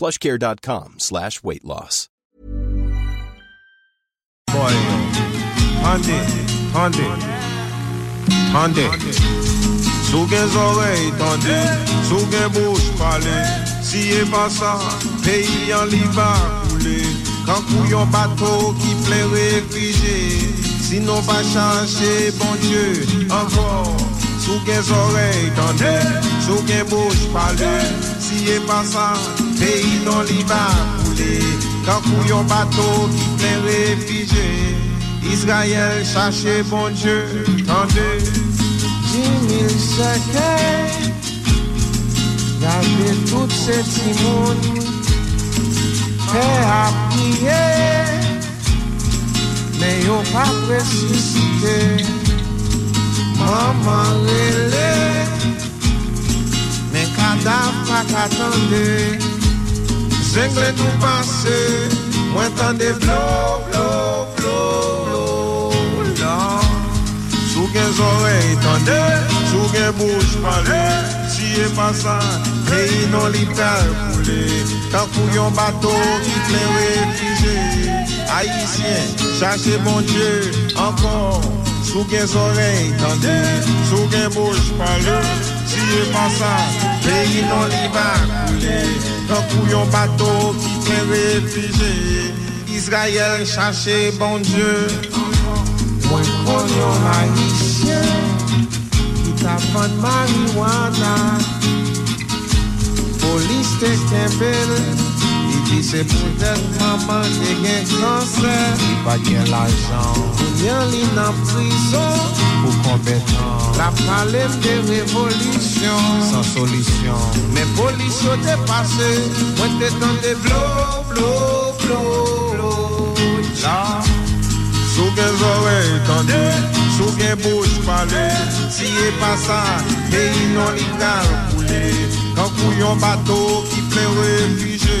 plushcare.com slash weight loss. Sinon bon Dieu Sou gen zorey tande, sou gen bouj pale. Siye pasan, peyi nan li va koule. Kankou yon bato ki plen refije. Israel chache bon dieu tande. Jimil sekey Lave tout se timoun Pe apriye Me yo pa presisite. Maman rele Men kadaf pa katande. Zengle nou pase Mwen tande blou, blou, blou, blou Sou gen zore itande Sou gen bouj pale. Siye pasan E inon li per poule Kankou yon bato ki plewe pije Haitien, chache bon die Ankon. Sou gen zorey tande, sou gen pale pa sa, peyi non li va koule Kan kou yon bato ki bon Mwen kon yon haisyen Ki tapan mariwana Polis te Di se pou tèt maman te gen kansè Li pa gen l'ajan Kounyan li nan prison. Pou konbetan La palem de revolisyon San solisyon. Men polis yo te pase. Mwen te tan de blo, blo, blo, blo. La. Sou gen zore tande. Sou gen bouj pale. Si e pa sa E inon li kal koule. Kan kou yon bato ki ple refije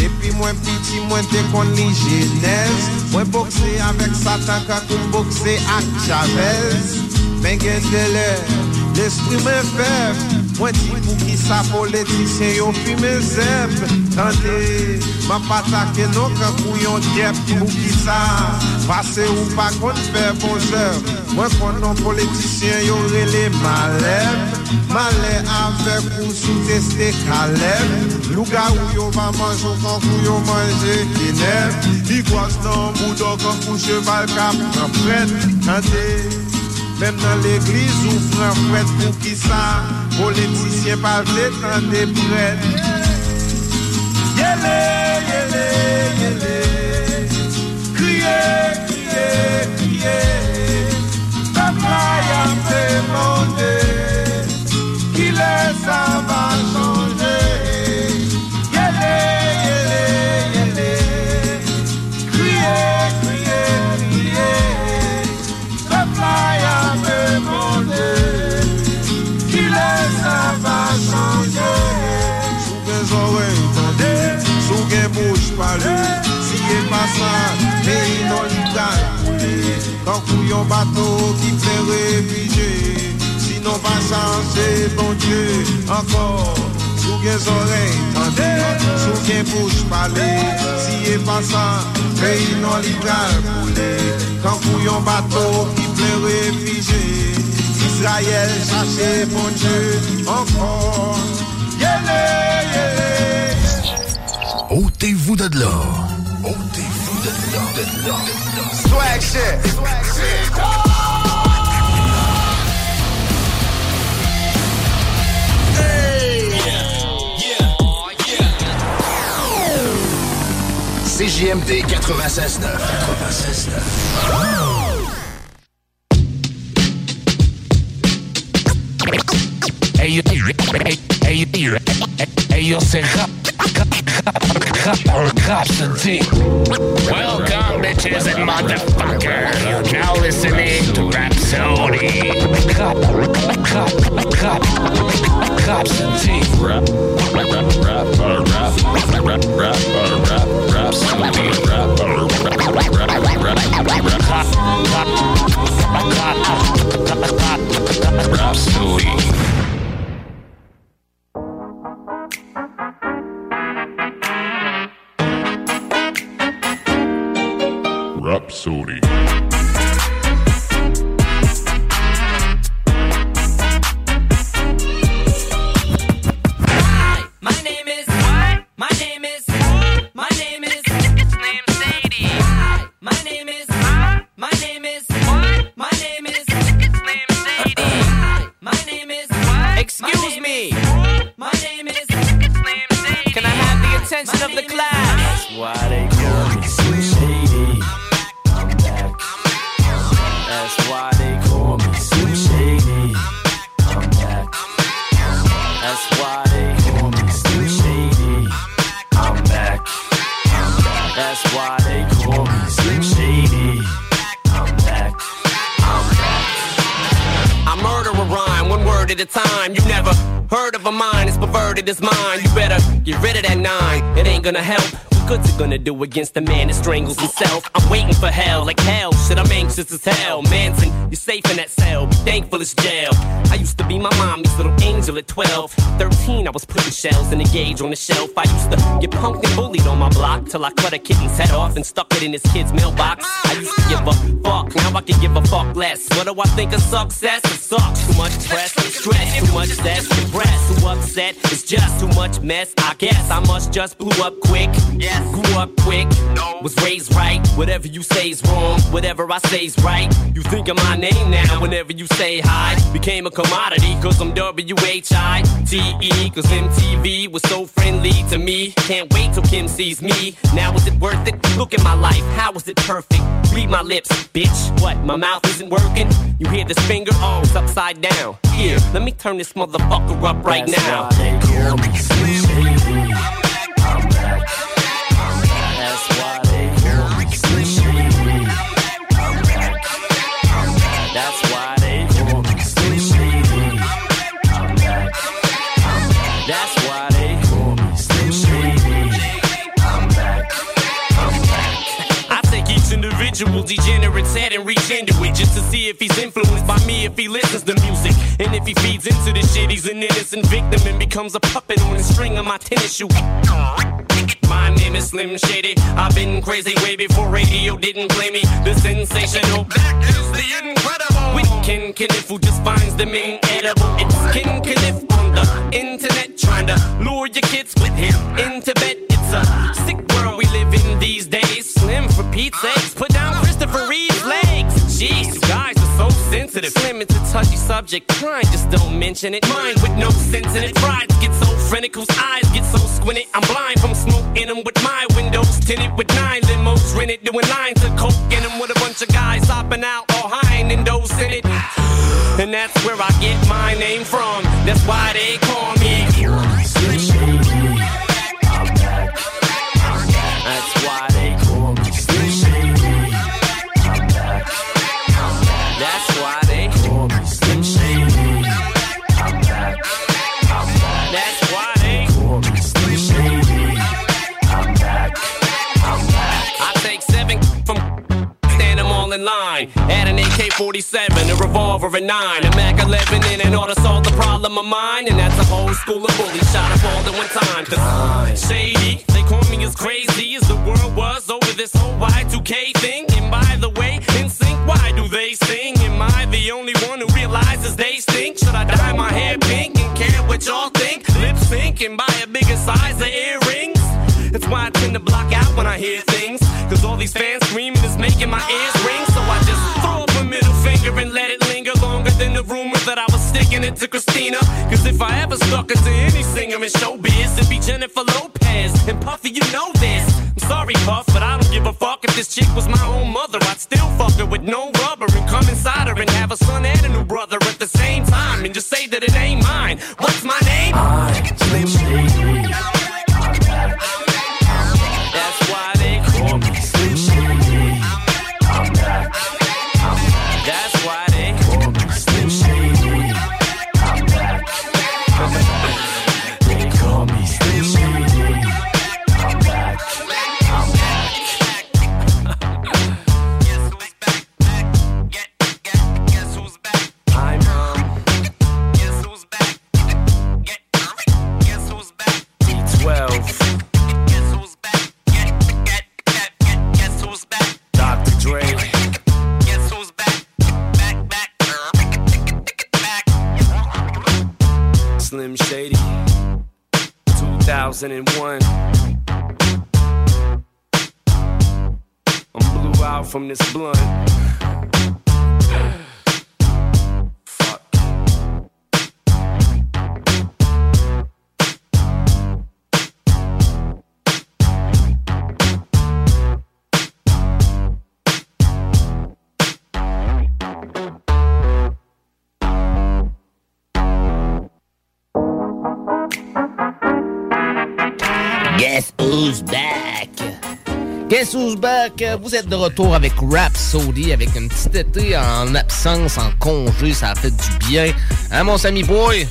Depi mwen piti mwen te kon li jenez. Mwen bokse avek satan kakou bokse ak chavez. Men gen dele, lè, l'esprit mwen feb. Mwen ti pou ki sa politisyen yo fi men zeb. Tande, mwen patake nou kakou yon djep Pou ki sa, pase ou pa kon fe bon zep Mwen kon nou politisyen yo rele maleb Malep avek ou sou teste kalep Louga ou yo va manjou kon kan kou yo manje kinem Di gwas nan boudou kan kou cheval kap pran fred. Kante, men nan l'eglize ou pran fred pou ki sa Politisyen pa vle kante pred. Yele, yele, yele. Kriye, kriye, kriye. Papa yam te monde Ki le sa Kankou yon bato ki ple repije Sinon pa chanse, bon Diyo, ankor Sou gen zorey, tande, sou gen bouche pale Si ye pasan, peyi nan li pral koule Kankou yon bato ki ple repije Israel chache, bon Diyo, ankor Yele, yele Ôtez-vous de l'or Swag shit. Swag shit. Hey. Yeah. Yeah. CJMD 96.9. 96.9. Hey, hey, Welcome, bitches and motherfuckers. You're now listening to Rhapsody. Rap, rap, rap, rap, rap, rap, rap, rap, rap, Rhapsody. Rap, rap, rap, rap, Rhapsody. Rhapsody. This mind. You better get rid of that nine. It ain't gonna help. Good's it gonna do against a man that strangles himself? I'm waiting for hell, like hell, shit, I'm anxious as hell. Manson, you're safe in that cell, be thankful it's jail. I used to be my mommy's little angel at 12. 13, I was putting shells in a gauge on the shelf. I used to get punked and bullied on my block till I cut a kitten's head off and stuck it in his kid's mailbox. I used to give a fuck, now I can give a fuck less. What do I think of success? It sucks. Too much press, stress, too much stress, depressed, too upset. It's just too much mess. I guess I must just blew up quick. Grew up quick. Was raised right. Whatever you say's wrong, whatever I say's right. You think of my name now whenever you say hi. Became a commodity cause I'm W-H-I-T-E. Cause MTV was so friendly to me. Can't wait till Kim sees me. Now is it worth it? Look at my life, how is it perfect? Read my lips, bitch. What, my mouth isn't working? You hear this finger? Oh, it's upside down. Here, let me turn this motherfucker up right That's now. Individual degenerates head and reach into it just to see if he's influenced by me, if he listens to music. And if he feeds into this shit, he's an innocent victim and becomes a puppet on the string of my tennis shoe. My name is Slim Shady. I've been crazy way before radio didn't play me. The sensational, that is the incredible. With Ken Kaniff, who just finds them inedible. It's Ken Kaniff on the internet, trying to lure your kids with him into bed. It's a sick world we live in these days. Pete's sakes, put down Christopher Reeve's legs. Jeez, you guys are so sensitive. Slim a touchy subject. Try just don't mention it. Mind with no sense in it. Prides get so frantic, whose eyes get so squinted. I'm blind from smoking them with my windows tinted with nine limos rented. Doing lines of coke in them with a bunch of guys hopping out all high and those in it. And that's where I get my name from. That's why they call me. in line. Add an AK 47, a revolver, a 9, a Mac 11 and and ought to solve the problem of mine. And that's a whole school of bullies shot up all at one time. Cause shady, they call me as crazy as the world was over this whole Y2K thing. And by the way, NSYNC, why do they sing? Am I the only one who realizes they stink? Should I dye my hair pink and care what y'all think? Lip sync and buy a bigger size of earrings. That's why I tend to block out when I hear things. Cause all these fans screaming is making my ears sticking it to Christina. Cause if I ever stuck it to any singer in showbiz, it'd be Jennifer Lopez. And Puffy, you know this. I'm sorry, Puff, but I don't give a fuck if this chick was my own mother. I'd still fuck her with no rubber and come inside her and have a son and a new brother at the same time. And just say that it ain't mine. What's my name? I'm Slim Shady. 2001. I'm blew out from this blunt. Back? Vous êtes de retour avec Rap Sody, avec une petite été en absence, en congé, ça a fait du bien. Hein, mon Sammy Boy?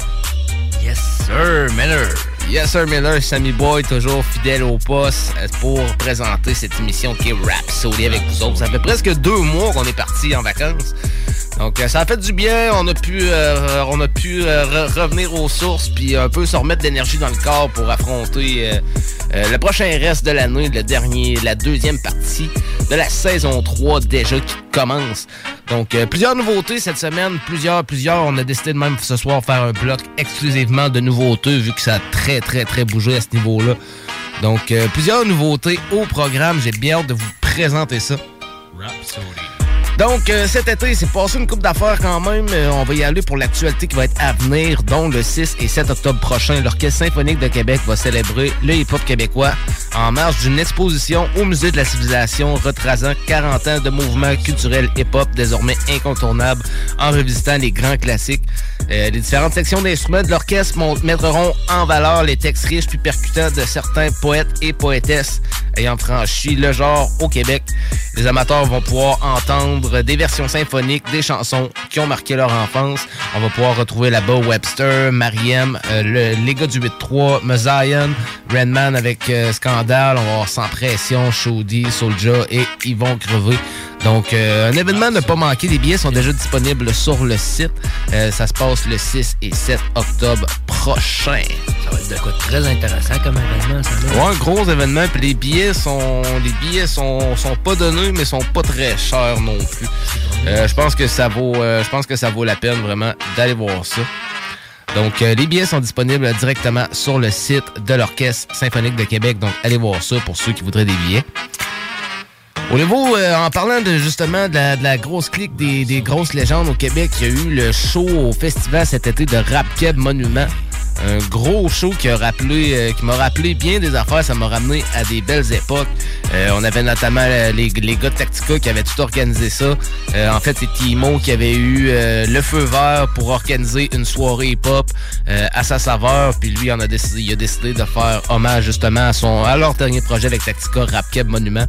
Yes, sir, Miller. Yes, sir, Miller, Sammy Boy, toujours fidèle au poste euh, pour présenter cette émission qui est Rap Sody avec vous autres. Ça fait presque deux mois qu'on est parti en vacances. Donc euh, ça a fait du bien, on a pu, euh, on a pu euh, re- revenir aux sources puis un peu se remettre d'énergie dans le corps pour affronter le prochain reste de l'année, le dernier, la deuxième partie de la saison 3 déjà qui commence. Donc plusieurs nouveautés cette semaine, plusieurs, plusieurs. On a décidé de même ce soir faire un bloc exclusivement de nouveautés vu que ça a très très très bougé à ce niveau-là. Donc plusieurs nouveautés au programme, j'ai bien hâte de vous présenter ça. Donc, euh, cet été, c'est passé une coupe d'affaires quand même. Euh, on va y aller pour l'actualité qui va être à venir, dont le 6 et 7 octobre prochain, l'Orchestre symphonique de Québec va célébrer le hip-hop québécois en marge d'une exposition au Musée de la Civilisation retrasant 40 ans de mouvement culturel hip-hop désormais incontournable en revisitant les grands classiques. Euh, les différentes sections d'instruments de l'orchestre mettront en valeur les textes riches puis percutants de certains poètes et poétesses ayant franchi le genre au Québec. Les amateurs vont pouvoir entendre des versions symphoniques des chansons qui ont marqué leur enfance. On va pouvoir retrouver là-bas Webster, Mariem, euh, le- les gars du 8-3, Mazion, Redman avec euh, Scandale, on va avoir Sans Pression, Shoddy, Soulja et Ils vont crever. Donc, euh, un événement ne pas manquer. Les billets sont déjà disponibles sur le site. Euh, ça se passe le 6 et 7 octobre prochain. Ça va être de quoi très intéressant comme événement, ça. Ouais, un gros événement. Puis les billets sont, les billets sont, sont pas donnés, mais sont pas très chers non plus. Euh, je pense que ça vaut, je pense que ça vaut la peine vraiment d'aller voir ça. Donc, les billets sont disponibles directement sur le site de l'Orchestre symphonique de Québec. Donc, allez voir ça pour ceux qui voudraient des billets. Au niveau, en parlant justement de la, grosse clique des, des grosses légendes au Québec, il y a eu le show au festival cet été de Rap Keb Monument. Un gros show qui a rappelé, euh, qui m'a rappelé bien des affaires. Ça m'a ramené à des belles époques. Euh, on avait notamment euh, les, gars de Tactica qui avaient tout organisé ça. En fait, c'est Timo qui avait eu le feu vert pour organiser une soirée hip-hop à sa saveur. Puis lui, il a décidé de faire hommage justement à son leur dernier projet avec Tactica Rap Keb Monument.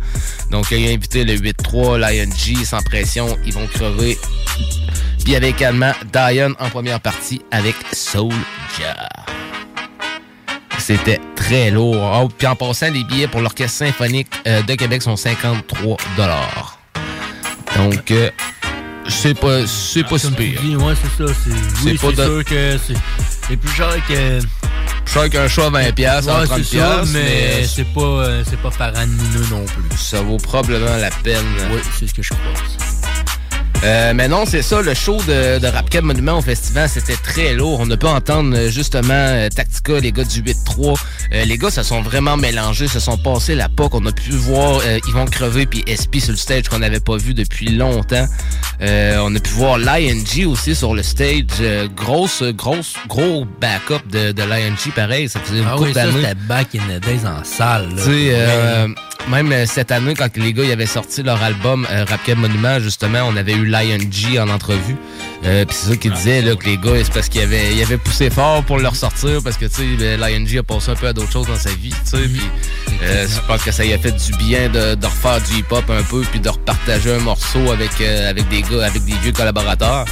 Donc, il a invité le 8-3, l'ING, sans pression, ils vont crever. Puis il y avait également Diane en première partie avec Soulja. C'était très lourd. Oh, puis en passant, les billets pour l'Orchestre symphonique euh, de Québec sont 53 Donc, euh, c'est pas, c'est pas si Comme tu pire. dis, ouais, c'est ça. C'est, oui, c'est de- sûr que c'est, c'est plus cher que. Plus cher qu'un choix à 20$, piastres, ouais, à 30$, c'est ça, mais, mais c'est pas, euh, c'est pas faramineux non plus. ça vaut probablement la peine. Oui, c'est ce que je crois. Euh, mais non, c'est ça, le show de, de Rap Cab Monument au festival, c'était très lourd. On a pu entendre euh, justement euh, Tactica, les gars du 8-3. Euh, les gars se sont vraiment mélangés, se sont passés la POC. On a pu voir euh, Yvon Crevé puis SP sur le stage qu'on n'avait pas vu depuis longtemps. Euh, on a pu voir l'ING aussi sur le stage. Euh, grosse, grosse, gros backup de, de l'ING, pareil. Ça faisait une Ah couple oui, ça, d'années. back in the days en salle. là. Même euh, cette année, quand les gars avaient sorti leur album euh, Monument, justement, on avait eu l'ING en entrevue. Euh, Puis c'est ça qu'ils disaient, là, que les gars, c'est parce qu'ils avaient, ils avaient poussé fort pour le ressortir, parce que, tu sais, ben, l'ING a passé un peu à d'autres choses dans sa vie, tu sais. Puis euh, je pense que ça y a fait du bien de, de refaire du hip-hop un peu, puis de repartager un morceau avec, euh, avec des gars, avec des vieux collaborateurs.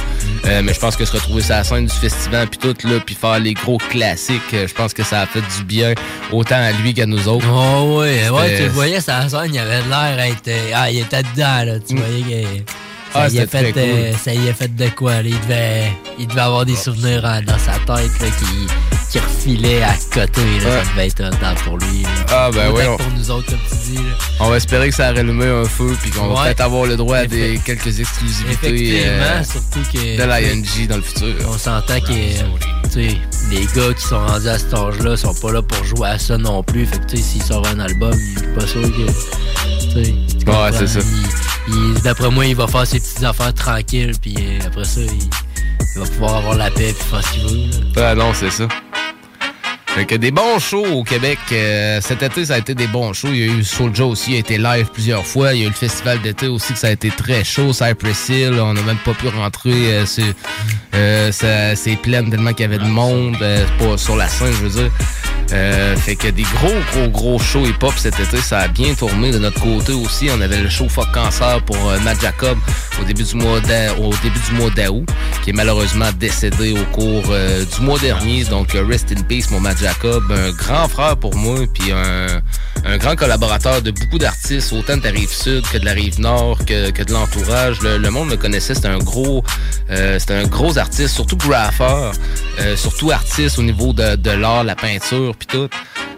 Euh, mais je pense que se retrouver sur la scène du festival, puis tout, là, puis faire les gros classiques, euh, je pense que ça a fait du bien, autant à lui qu'à nous autres. Oh ouais, ouais, tu le voyais sa scène, il avait l'air d'être. Ah, il était dedans, là. Tu voyais que. Ça, Ah, y a fait, cool. euh, ça y a fait de quoi, là. Il devait, il devait avoir des souvenirs hein, dans sa tête, là, qui, qui refilait à côté, là. Ouais. Ça devait être un temps pour lui. là. Ah, ben oui, on- pour nous autres, comme tu dis, là. On va espérer que ça a rallumé un feu puis qu'on va Ouais. peut-être avoir le droit à des quelques exclusivités euh, surtout que. de l'ING dans le futur. On s'entend que les gars qui sont rendus à cet âge-là sont pas là pour jouer à ça non plus. Fait que s'ils sortent un album, je suis pas sûr que. comprends? c'est ça. D'après moi, il va faire ses petites affaires tranquilles, puis euh, après ça, il, il va pouvoir avoir la paix puis faire ce qu'il veut. là. Ah non, c'est ça. Fait des bons shows au Québec. euh, cet été, ça a été des bons shows. Il y a eu Soulja aussi, il a été live plusieurs fois. Il y a eu le festival d'été aussi, que ça a été très chaud. Cypress Hill, on n'a même pas pu rentrer. euh, c'est, euh, c'est plein tellement qu'il y avait de monde pas sur la scène, je veux dire. Euh, fait que des gros, gros, gros shows hip-hop cet été, ça a bien tourné de notre côté aussi. On avait le show Fuck Cancer pour euh, Matt Jacob au début du mois d'août, qui est malheureusement décédé au cours euh, du mois dernier. Donc euh, rest in peace, mon Matt Jacob, un grand frère pour moi, puis un, un grand collaborateur de beaucoup d'artistes, autant de la rive sud que de la rive nord, que, que de l'entourage. Le, le monde le connaissait, c'était un gros, c'était un gros artiste, surtout graffeur, surtout artiste au niveau de, de l'art, la peinture, tout.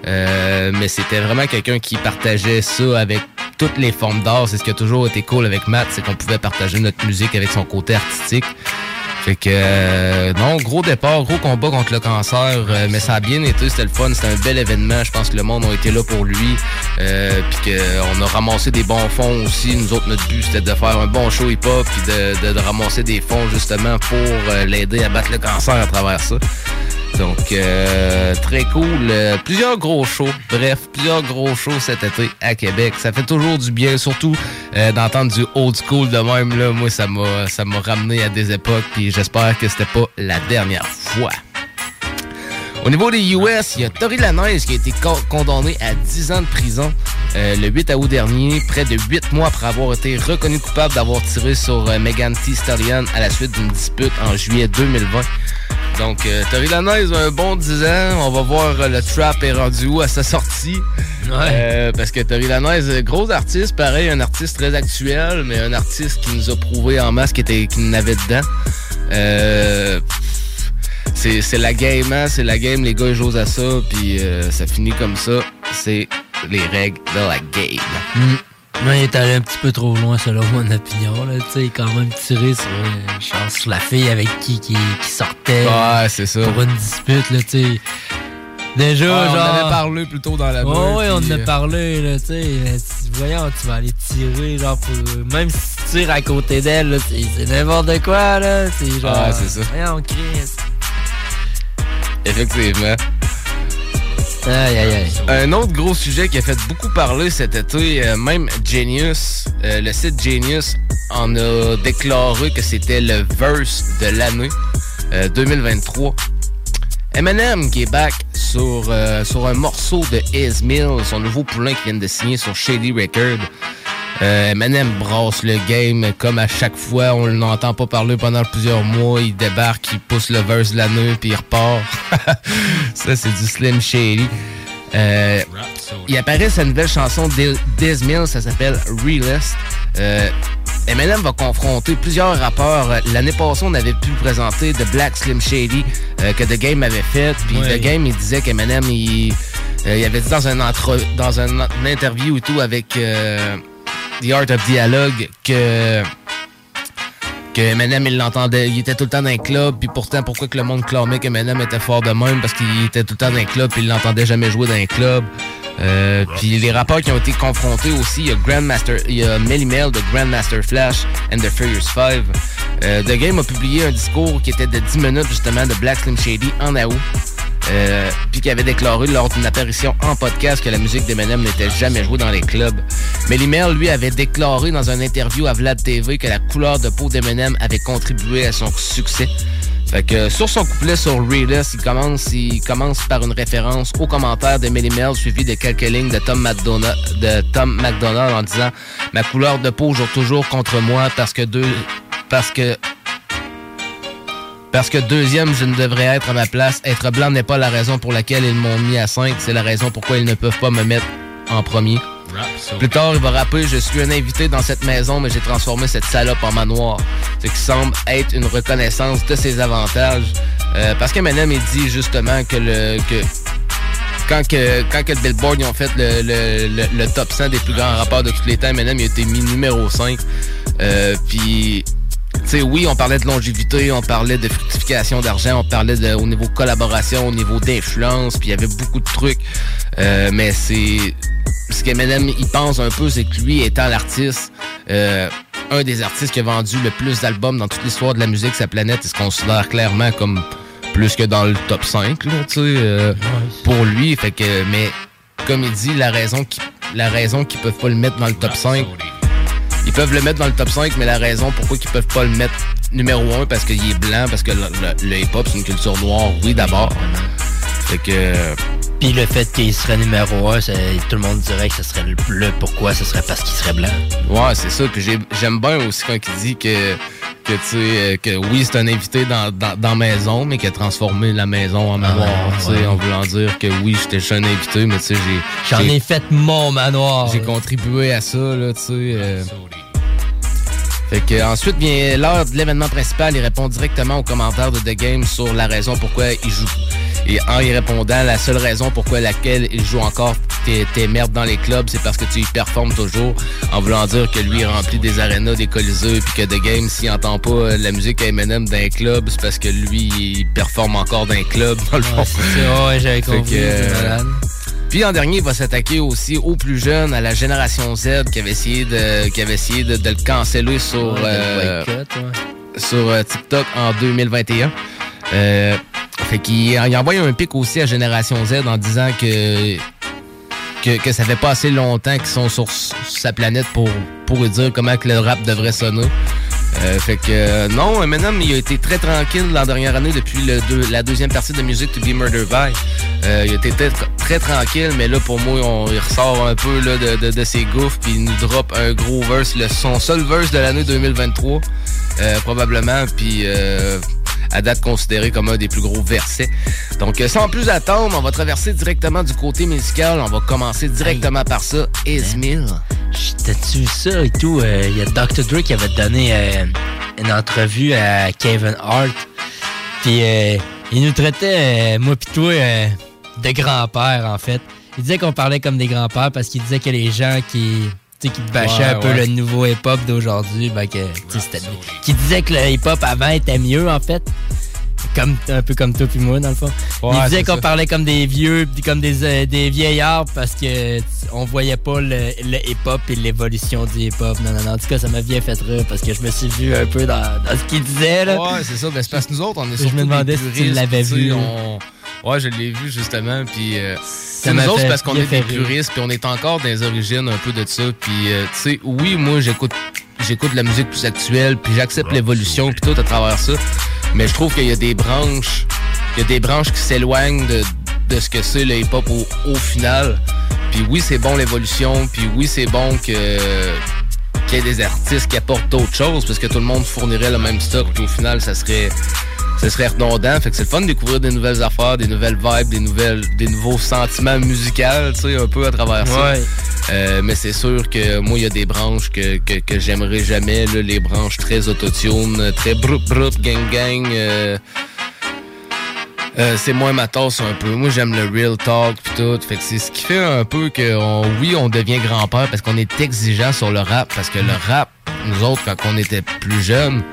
Euh, mais c'était vraiment quelqu'un qui partageait ça avec toutes les formes d'art. C'est ce qui a toujours été cool avec Matt, c'est qu'on pouvait partager notre musique avec son côté artistique. Fait que euh, non, gros départ, gros combat contre le cancer, euh, mais ça a bien été, c'était le fun, c'était un bel événement. Je pense que le monde a été là pour lui, puis qu'on a ramassé des bons fonds aussi. Nous autres, notre but c'était de faire un bon show hip-hop, puis de, ramasser des fonds justement pour l'aider à battre le cancer à travers ça. Donc, euh, très cool. Euh, plusieurs gros shows. Bref, plusieurs gros shows cet été à Québec. Ça fait toujours du bien, surtout euh, d'entendre du old school de même. Là. Moi, ça m'a, ça m'a ramené à des époques, puis j'espère que c'était pas la dernière fois. Au niveau des US, il y a Tori Lanez qui a été co- condamné à 10 ans de prison le 8 août dernier, près de 8 mois après avoir été reconnu coupable d'avoir tiré sur euh, Megan Thee Stallion à la suite d'une dispute en juillet 2020. Donc, euh, Tori Lanez, un bon 10 ans. On va voir euh, le trap est rendu où à sa sortie. Euh, parce que Tori Lanez, euh, gros artiste, pareil, un artiste très actuel, mais un artiste qui nous a prouvé en masse qu'il était- qu'il n'avait dedans. Euh, c'est c'est la game, hein, c'est la game, les gars ils jouent à ça, puis ça finit comme ça. C'est les règles de la game. Hmm. Moi, il est allé un petit peu trop loin, selon mon opinion. Là. Tu sais, quand même tiré sur, genre, sur la fille avec qui, qui, qui sortait. Ouais, c'est ça. Pour une dispute, là, tu sais. Déjà, Ouais, on genre. avait parlé plus tôt dans la Ouais, meute, ouais, on en a euh, parlé, là, tu sais. mais Voyons, tu vas aller tirer, genre, pour. Même si tu tires à côté d'elle, là, c'est c'est n'importe quoi, là. C'est genre. Ouais, c'est ça. Voyons, Chris. Effectivement. Un autre gros sujet qui a fait beaucoup parler cet été, euh, même Genius, euh, le site Genius en a déclaré que c'était le verse de l'année euh, 2023. Eminem qui est back sur, euh, sur un morceau de His Mill, son nouveau poulain qui vient de signer sur Shady Record. Euh, Eminem brasse le game comme à chaque fois. On n'entend pas parler pendant plusieurs mois. Il débarque, il pousse le verse de l'année puis il repart. Ça, c'est du Slim Shady. Euh, il apparaît sa nouvelle chanson d'I- Diz Mill, ça s'appelle Realist. Euh, Eminem va confronter plusieurs rappeurs. L'année passée, on avait pu présenter The Black Slim Shady euh, que The Game avait fait. Puis Ouais. The Game, il disait qu'Eminem, il, euh, il avait dit dans un, entre, dans un, une interview et tout avec The Art of Dialogue que que Eminem, il l'entendait, il était tout le temps dans un club, puis pourtant, pourquoi que le monde clamait qu'Eminem était fort de même? Parce qu'il était tout le temps dans un club, puis il l'entendait jamais jouer dans un club. Euh, puis les rappeurs qui ont été confrontés aussi, il y a Grandmaster, il y a Melly Mel de Grandmaster Flash and the Furious Five. Euh, The Game a publié un discours qui était de 10 minutes justement de Black Slim Shady en août. Euh, puis qui avait déclaré lors d'une apparition en podcast que la musique d'Eminem n'était jamais jouée dans les clubs. Melly Mel, lui, avait déclaré dans une interview à Vlad TV que la couleur de peau d'Eminem avait contribué à son succès. Fait que sur son couplet sur Realist, il commence, il commence par une référence au commentaire de Melly Mel suivi de quelques lignes de Tom McDonald, de Tom en disant Ma couleur de peau joue toujours contre moi parce que deux. parce que parce que deuxième, je ne devrais être à ma place. Être blanc n'est pas la raison pour laquelle ils m'ont mis à 5, c'est la raison pourquoi ils ne peuvent pas me mettre en premier. Plus tard, il va rapper Je suis un invité dans cette maison, mais j'ai transformé cette salope en manoir. Ce qui semble être une reconnaissance de ses avantages. Euh, parce qu'Eminem, il dit justement que le. Que quand que, quand que Billboard ils ont fait le, le, le, le top 100 des plus grands rappeurs de tous les temps, Eminem il a été mis numéro 5. Euh, Puis sais, oui, on parlait de longévité, on parlait de fructification d'argent, on parlait de, au niveau collaboration, au niveau d'influence, puis il y avait beaucoup de trucs. Euh, mais c'est ce qu'Eminem il pense un peu, c'est que lui, étant l'artiste, euh, un des artistes qui a vendu le plus d'albums dans toute l'histoire de la musique, sa planète, il se considère clairement comme plus que dans le top 5, là, tu sais, euh, pour lui. Fait que, mais comme il dit, la raison qui, la raison qu'ils peuvent pas le mettre dans le top 5, ils peuvent le mettre dans le top 5, mais la raison pourquoi ils peuvent pas le mettre numéro 1, parce qu'il est blanc, parce que le, le- hip-hop, c'est une culture noire, oui, d'abord. Fait que... Puis le fait qu'il serait numéro 1, tout le monde dirait que ce serait le bleu. Pourquoi? Ce serait parce qu'il serait blanc. Ouais, c'est ça. Puis j'ai- j'aime bien aussi quand il dit que, que tu sais, euh, que oui, c'est un invité dans, dans, dans maison, mais qui a transformé la maison en manoir. tu sais, ouais. En voulant dire que oui, j'étais juste un invité, mais tu sais, j'ai. J'en ai fait mon manoir. J'ai contribué à ça, là, tu sais. euh. Fait que ensuite vient l'heure de l'événement principal. Il répond directement aux commentaires de The Game sur la raison pourquoi il joue. Et en y répondant, la seule raison pourquoi laquelle il joue encore tes, tes merdes dans les clubs, c'est parce que tu y performes toujours. En voulant dire que lui remplit des arénas, des colisées, puis que The Game, s'il entend pas euh, la musique à Eminem dans un club, c'est parce que lui, il performe encore dans un club, dans le fond. ouais, j'avais compris, que, euh. Puis en dernier, il va s'attaquer aussi aux plus jeunes, à la génération Z qui avait essayé de, qui avait essayé de, de le canceller sur, euh, sur euh, TikTok en 2021. Euh, fait qu'il il envoie un pic aussi à Génération Z en disant que que, que ça fait pas assez longtemps qu'ils sont sur, sa planète pour, pour lui dire comment que le rap devrait sonner. Euh, fait que euh, non, Eminem, il a été très tranquille la dernière année depuis le deux- la deuxième partie de Music to be Murder by. Euh, il a été très, très tranquille, mais là pour moi, on, il ressort un peu là, de, de, de ses gouffres puis il nous drop un gros verse, le, son seul verse de l'année 2023 euh, probablement, puis à date considéré comme un des plus gros versets. Donc sans plus attendre, on va traverser directement du côté musical. On va commencer directement par ça. Esmil. Vu ça et tout? euh, Il y a Dr. Dre qui avait donné euh, une entrevue à Kevin Hart. Puis euh, il nous traitait, moi pis toi, euh, de grands-pères, en fait. Il disait qu'on parlait comme des grands-pères parce qu'il disait que les gens qui, qui bâchaient Ouais, un peu ouais. le nouveau hip-hop d'aujourd'hui, ben que, c'était... Qui disaient que le hip-hop avant était mieux, en fait. Comme, un peu comme toi puis moi, dans le fond. Ouais, il disait qu'on parlait comme des vieux, puis comme des, euh, des vieillards parce que on voyait pas le, le hip-hop et l'évolution du hip-hop. Non, non, non. En tout cas, ça m'a bien fait rire parce que je me suis vu un peu dans, dans ce qu'il disait. Là. Ouais, c'est ça. Ben, c'est parce que nous autres, on est Je surtout me demandais des si tu puristes, l'avais vu. on- Ouais, je l'ai vu justement. Puis euh, c'est m'a nous autres, parce qu'on est des puristes, puis on est encore dans les origines un peu de ça. Puis euh, tu sais, oui, moi j'écoute, j'écoute de la musique plus actuelle, puis j'accepte l'évolution, puis tout à travers ça. Mais je trouve qu'il y a des branches, il y a des branches qui s'éloignent de, de ce que c'est le hip-hop au, final. Puis oui, c'est bon l'évolution, puis oui, c'est bon qu'il y ait des artistes qui apportent d'autres choses, parce que tout le monde fournirait le même stock, puis au final, ça serait ça serait redondant. Fait que c'est le fun de découvrir des nouvelles affaires, des nouvelles vibes, des nouvelles, des nouveaux sentiments musicaux, tu sais, un peu à travers ça. Ouais. Euh, mais c'est sûr que moi, il y a des branches que, que, que j'aimerais jamais, là, les branches très autotune, très broup broup, gang gang. euh, euh, c'est moins ma tasse un peu. Moi, j'aime le real talk pis tout. Fait que c'est ce qui fait un peu que, on- oui, on devient grand-père parce qu'on est exigeant sur le rap. Parce que le rap, nous autres, quand on était plus jeunes,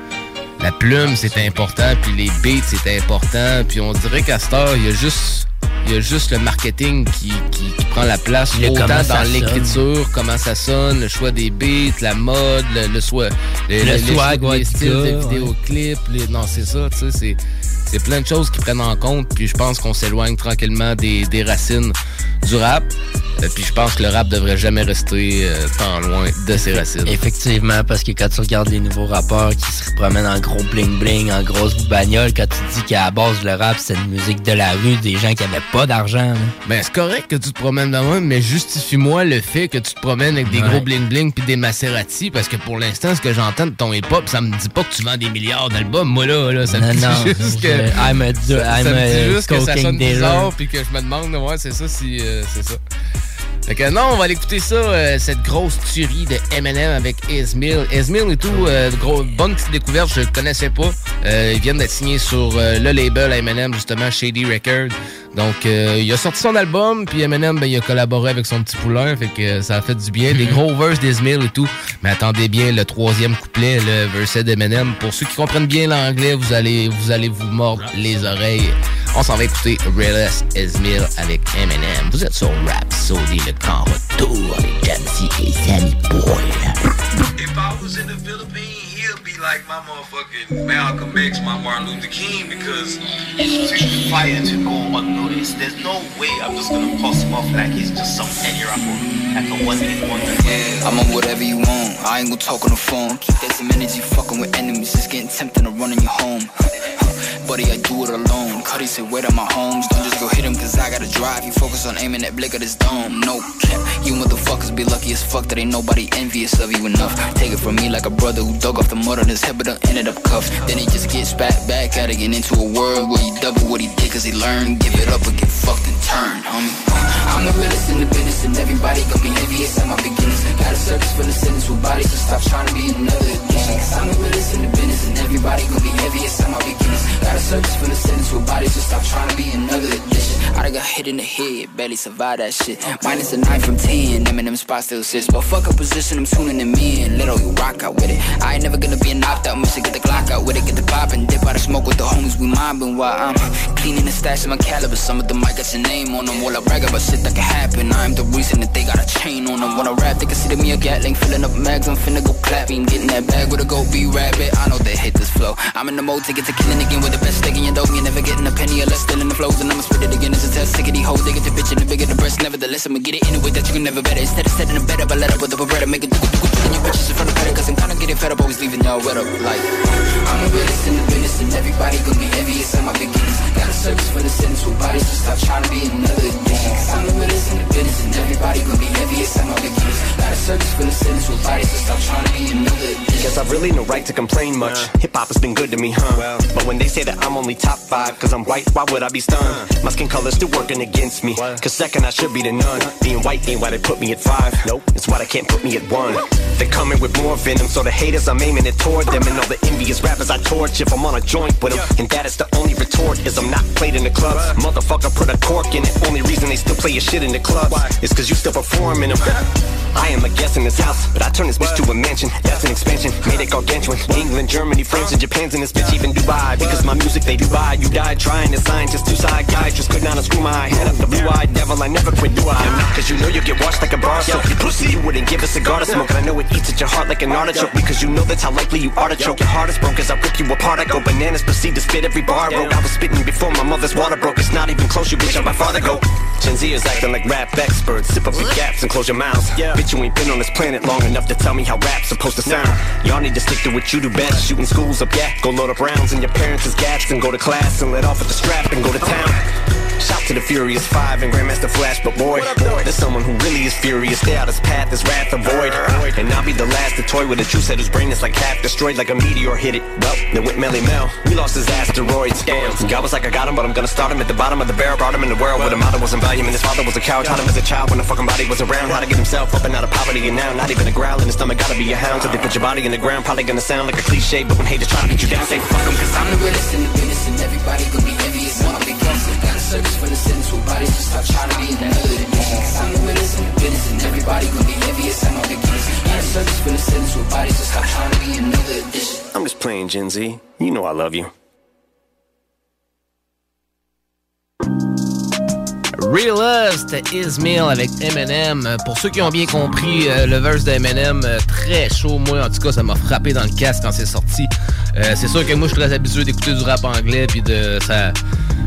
la plume, c'est important, puis les beats, c'est important. Puis on dirait qu'à cette heure, il y a juste il y a juste le marketing qui, qui, qui prend la place Le autant dans l'écriture, comment ça sonne, le choix des beats, la mode, le, le, le, Le choix swag, des ouais, du styles de vidéoclips. les- non, c'est ça, tu sais, c'est, c'est plein de choses qui prennent en compte. Puis je pense qu'on s'éloigne tranquillement des, des racines du rap. Euh, puis je pense que le rap devrait jamais rester euh, tant loin de ses racines. Effectivement, parce que quand tu regardes les nouveaux rappeurs qui se promènent en gros bling-bling, en grosse bagnole, quand tu dis qu'à la base, le rap, c'est une musique de la rue, des gens qui avaient pas d'argent. Ben, c'est correct que tu te promènes de même, mais justifie-moi le fait que tu te promènes avec des Ouais. gros bling-bling puis des Maserati, parce que pour l'instant, ce que j'entends de ton hip-hop, ça me dit pas que tu vends des milliards d'albums. Moi, là, là ça me dit non, juste je- que... I'm a- ça, I'm ça me a dit juste que ça cocaine sonne dealer. bizarre, puis que je me demande, ouais, c'est ça, si... euh, c'est ça. Fait que non, on va aller écouter ça, euh, cette grosse tuerie de Eminem avec Esmil. Esmil et tout, euh, gros, bonne petite découverte, je connaissais pas. Euh, ils viennent d'être signés sur euh, le label Eminem, justement, Shady Records. Donc, euh, il a sorti son album, puis Eminem, ben, il a collaboré avec son petit poulain, fait que euh, ça a fait du bien. Des gros verses d'Esmil et tout. Mais attendez bien le troisième couplet, le verset d'Eminem. Pour ceux qui comprennent bien l'anglais, vous allez, vous allez vous mordre les oreilles. On s'en va écouter Realest Esmil avec Eminem. Vous êtes sur Rap Saudi, le camp retour avec Jamsey et Sammy Boy. If I was in the Philippines, he'll be like my motherfucking Malcolm X, my Martin Luther King, because it's too fire to go unnoticed. There's no way I'm just gonna post him off like he's just some I'm on whatever you want. I ain't gonna talk on the phone. Keep that some energy fucking with enemies. It's getting tempting to run in your home. Buddy, I do it alone. Cuddy said, wait at my homes. Don't just go hit him, cause I gotta drive. You focus on aiming that blick at his dome. No cap. You motherfuckers be lucky as fuck that ain't nobody envious of you enough. Take it from me like a brother who dug off the mud on his head, but ended up cuffed. Then he just gets back, back it, and into a world where he double what he did, cause he learned. Give it up or get fucked and turn, homie. I'm the realest in the business, and everybody gonna be envious at my beginnings. Got a service for the sentence with bodies, so stop trying to be another addiction. Cause I'm the realest in the business, and everybody gonna be envious at my beginnings. Got a service for the sentence with bodies, so stop trying to be another addition. I done got hit in the head, barely survived that shit. Minus a 9 from 10, them and them spot still sits. But fuck a position, I'm tuning them in. Little, you rock out with it. I ain't never gonna be a knocked out, mission, get the Glock out with it, get the pop and dip out the smoke with the homies we mobbing while I'm cleaning the stash of my caliber. Some of them might got your name on them while I brag about shit that can happen. I'm the reason that they got a chain on them. When I rap, they consider me a gatling, filling up mags. I'm finna go clapping, getting that bag with a go be rabbit. I know they hate this flow. I'm in the mode to get to killing again with the best stick in your dough. You never getting a penny or less still in the flows, and I'ma spit it again. It's a test, sick of these hoes. They get the bitch and the bigger the breast. Nevertheless, I'ma get it in a way that you can never better. Instead of setting a bed up, I let up with the beretta, make it do do do and your bitches in front of better. Cause I'm kinda getting fed up, always leaving y'all wet up. Like, I'm the realest in the business, and everybody gonna be envious at my beginnings. Got a service for the sentence with bodies, so stop trying to be another addiction. Cause I'm the realest in the business, and everybody gonna be envious at my beginnings. Got a service for the sentence with bodies, so stop trying to be another addiction. Guess I've really no right to complain much. Hip hop has been good to me, huh? But when they say that I'm only top five, cause I'm white, why would I be stunned? My skin color's still working against me. Cause second, I should be the none. Being white ain't why they put me at five. Nope, it's why they can't put me at one. They coming with more venom, so the haters, I'm aiming it toward them. And all the envious rappers I torch if I'm on a joint with them. And that is the only retort, is I'm not played in the clubs. Motherfucker put a cork in it. Only reason they still play your shit in the club is cause you still perform in them. I am a guest in this house, but I turn this bitch to a mansion. That's an expansion, made it gargantuan. England, Germany, France, and Japan's in this bitch, even Dubai. Because my music they do buy. You died trying to sign just two side guys. Just could not unscrew my head up the blue eyed devil. I never quit, do I? Cause you know you get washed like a bar soap. You pussy, you wouldn't give a cigar to smoke. And I know it eats at your heart like an artichoke. Because you know that's how likely you are to choke. Your heart is broke as I rip you apart. I go bananas, proceed to spit every bar I wrote. I was spitting before my mother's water broke. It's not even close, you bitch, I'm my father go. Gen Z is acting like rap experts. Sip up your gaps and close your mouths. Bitch, you ain't been on this planet long enough to tell me how rap's supposed to sound. Y'all need to stick to what you do best. Shooting schools up, yeah. Go load up rounds in your parents' gats and go to class and let off at the strap and go to town. Shout to the Furious Five and Grandmaster Flash, but boy, there's someone who really is furious. Stay out his path, his wrath avoid. And I'll be the last to toy with a true set whose brain is like half destroyed, like a meteor hit it. Well, then went Melle Mel. We lost his asteroids. Damn. God was like, I got him, but I'm gonna start him at the bottom of the barrel. Brought him in the world where the mother wasn't volume, and his father was a coward. Taught him as a child when the fucking body was around. How to get himself up out of poverty, and now not even a growl in his stomach. Gotta be a hound. So they put your body in the ground. Probably gonna sound like a cliche, but when haters try to get you down, say fuck him, cause I'm the realest in the business, and everybody be envious beginnings. Got service for the bodies, stop trying to be another addiction. Cause I'm the realest in the business, and everybody be envious beginnings. Got service for the bodies, stop trying to be. I'm just playing, Gen Z. You know I love you. Real Us, c'était Ismail avec Eminem. Pour ceux qui ont bien compris, euh, le verse d'Eminem, euh, très chaud. Moi, en tout cas, ça m'a frappé dans le casque quand c'est sorti. Euh, c'est sûr que moi, je suis très habitué d'écouter du rap anglais, puis de ça.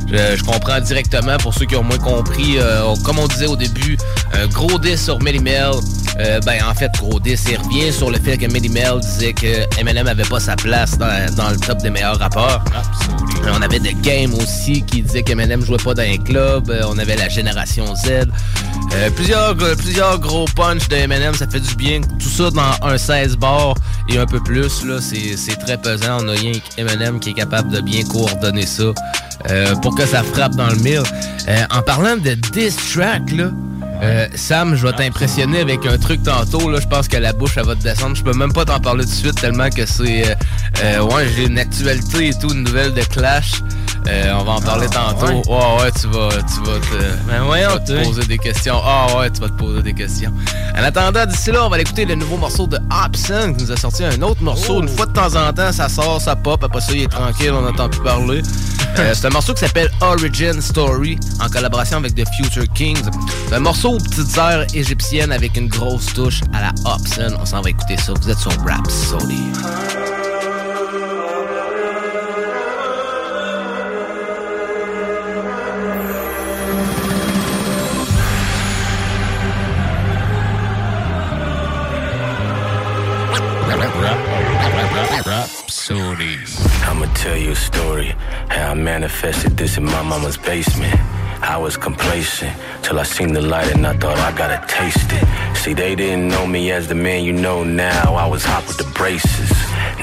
Je, comprends directement pour ceux qui ont moins compris. comme on disait au début, un gros 10 sur Melly Mel. Euh, ben, en fait, gros 10, il revient sur le fait que Melly Mel disait que Eminem avait pas sa place dans, dans le top des meilleurs rappeurs. On avait The Game aussi qui disait qu'Eminem jouait pas dans un club. Euh, On avait la Génération Z. Euh, plusieurs, plusieurs gros punch de Eminem, ça fait du bien. Tout ça dans un 16 bar et un peu plus. là, C'est très pesant. On a rien Eminem qui est capable de bien coordonner ça euh, pour que ça frappe dans le mille. En parlant de diss track, là, euh, Sam, je vais t'impressionner avec un truc tantôt. Là, je pense que la bouche va te descendre. Je peux même pas t'en parler tout de suite tellement que c'est. euh, euh, ouais, j'ai une actualité et tout, une nouvelle de Clash. Euh, on va en parler tantôt. ouais. Ouais, ouais, tu vas, tu vas te, Ben voyons, tu vas te toi. poser des questions. Ah ouais, tu vas te poser des questions. En attendant, d'ici là, on va aller écouter le nouveau morceau de Hobson qui nous a sorti un autre morceau. Une fois de temps en temps, ça sort, ça pop. Après ça, il est tranquille, on n'entend plus parler. Euh, c'est un morceau qui s'appelle Origin Story en collaboration avec The Future Kings. C'est un morceau aux petites airs égyptiennes avec une grosse touche à la Hobson. On s'en va écouter ça. Vous êtes sur Rhapsody. I'ma tell you a story how I manifested this in my mama's basement. I was complacent till I seen the light and I thought I gotta taste it. See, they didn't know me as the man you know now. I was hot with the braces.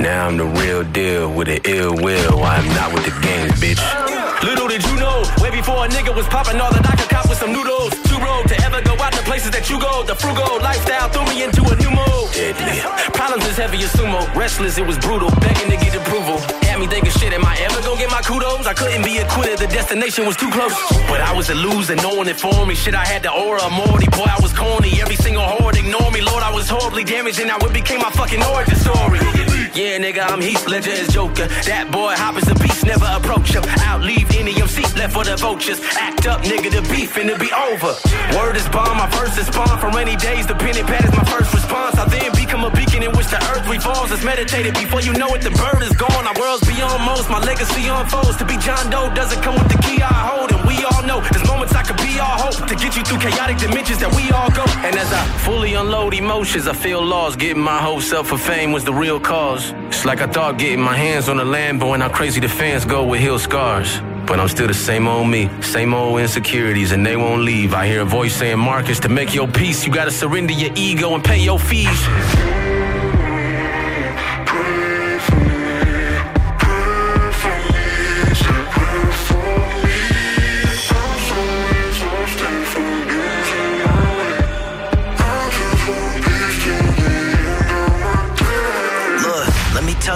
Now I'm the real deal with the ill will. I am not with the games, bitch. Little did you know, way before a nigga was popping, all that I could cop with some noodles. Too road to ever go out the places that you go. The frugal lifestyle threw me into a new mode. Deadly. Problems as heavy as sumo. Restless, it was brutal. Begging to get approval. Had me thinking, shit, am I ever gonna get my kudos? I couldn't be acquitted, the destination was too close. But I was a loser, no one informed me. Shit, I had the aura of Morty. Boy, I was corny. Every single horde ignored me. Lord, I was horribly damaged, and now it became my fucking origin story. Yeah, nigga, I'm Heath Ledger as Joker. That boy hop is a beast, never approach him. Out, leave any MC left for the vultures. Act up, nigga, the beef and it be over. Word is bomb, my verse is spawn for rainy days. The pen and pad is my first response. I then become a beacon in which the earth revolves. It's meditated before you know it, the bird is gone. Our world's beyond most, my legacy unfolds. To be John Doe doesn't come with the key I hold, and we all know there's moments I could be our hope to get you through chaotic dimensions that we all go. And as I fully unload emotions, I feel lost. Getting my hopes up for fame was the real cause. It's like I thought getting my hands on a Lambo and how crazy the fans go with heel scars. But I'm still the same old me, same old insecurities, and they won't leave. I hear a voice saying, Marcus, to make your peace, you gotta surrender your ego and pay your fees.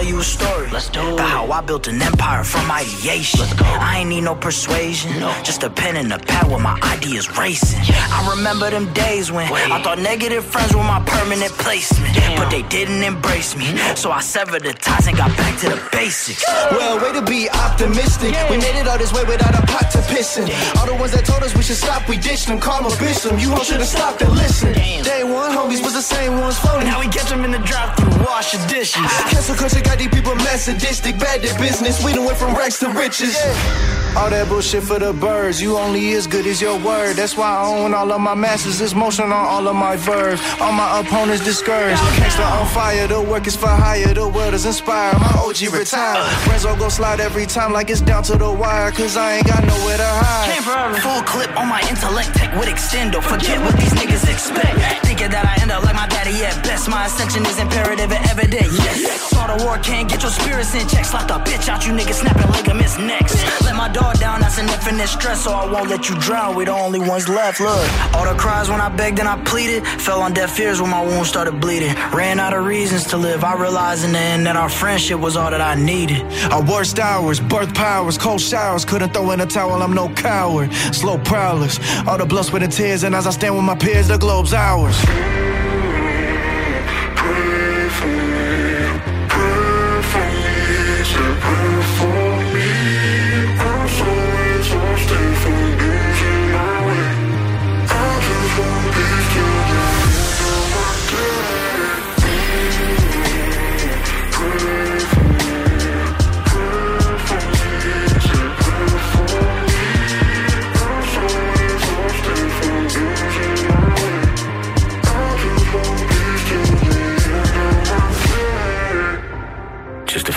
Tell you a story. Let's do About how I built an empire from ideation. Let's go. I ain't need no persuasion. No. Just a pen and a pad with my ideas racing. I remember them days when I thought negative friends were my permanent placement. Damn. But they didn't embrace me. So I severed the ties and got back to the basics. Well, way to be optimistic. We made it all this way without a pot to piss in. All the ones that told us we should stop, we ditched them. Karma bitch them. You all should have stopped and listened. Damn. Day one, homies was the same ones floating. Now we catch them in the drive through, wash your dishes. Cancel culture got these people mad sadistic, bad at business. We done went from rags to riches. All that bullshit for the birds. You only as good as your word. That's why I own all of my masters. It's motion on all of my verbs. All my opponents discouraged. Gangsta on fire. The work is for hire. The world is inspired. My OG retired. Friends all go slide every time like it's down to the wire. Cause I ain't got nowhere to hide. Full clip on my intellect, tech with extendo. Forget what these niggas expect. Thinking that I end up like my daddy at best. My ascension is imperative and evident. Yes. Start a war, can't get your spirits in check. Slap the bitch out, you niggas snapping ligaments next. Let my dog down, that's an infinite stress. So I won't let you drown. We the only ones left. Look, all the cries when I begged and I pleaded fell on deaf ears when my wounds started bleeding. Ran out of reasons to live. I realized in the end that our friendship was all that I needed. Our worst hours, birth powers, cold showers. Couldn't throw in a towel, I'm no coward. Slow prowlers, all the blood, sweat, and tears. And as I stand with my peers, the globe's ours.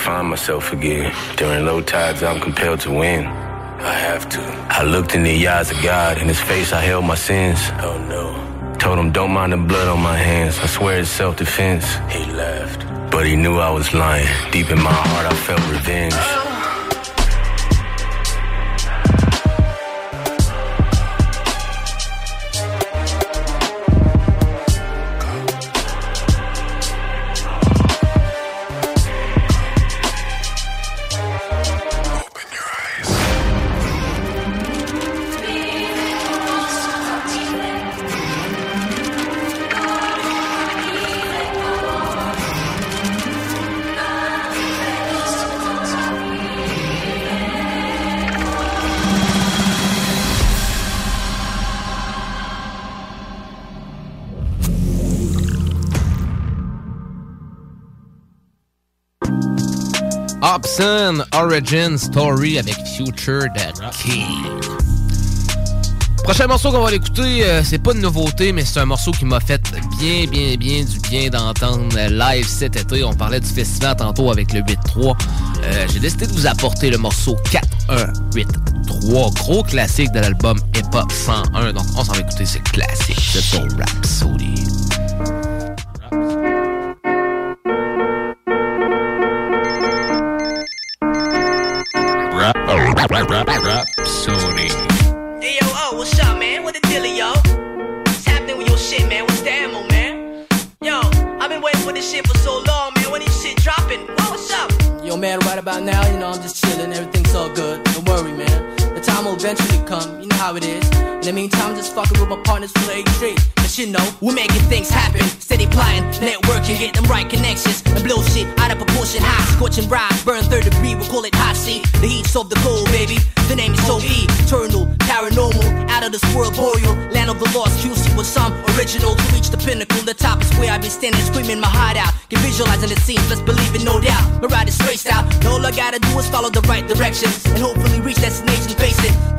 Find myself again. During low tides, I'm compelled to win. I have to. I looked in the eyes of God, in his face I held my sins. Oh no. Told him, don't mind the blood on my hands. I swear it's self defense. He laughed. But he knew I was lying. Deep in my heart, I felt revenge. Origin Story avec Future the King. Prochain morceau qu'on va l'écouter, euh, c'est pas une nouveauté, mais c'est un morceau qui m'a fait bien, bien, bien du bien d'entendre live cet été. On parlait du festival tantôt avec le 8-3. Euh, J'ai décidé de vous apporter le morceau 4-1-8-3, gros classique de l'album Hop 101. Donc on s'en va écouter ce classique, c'est son Rhapsody. With my partners the street. But you know, We're making things happen, steady plotting, networking, get them right connections, and blow shit out of proportion. High, scorching rise, burn third degree, we call it hot seat. The heat's of the cold, baby. The name is so eternal, paranormal, out of this world, boreal, land of the lost. QC was some original to reach the pinnacle. The top is where I be standing, screaming my heart out. Get visualizing the scenes, let's believe it, no doubt. My ride is spaced out, all I gotta do is follow the right directions, and hopefully reach that destination.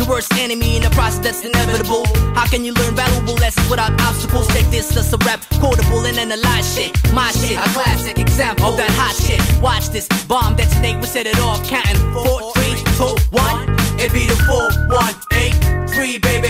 Worst enemy in the process that's inevitable. How can you learn valuable lessons without obstacles? Take this as a rap, quotable and analyze shit. My shit, a classic example of that hot shit. Watch this bomb that snake we set it off, counting four, three, two, one. It'd be the four, one, eight, three, baby,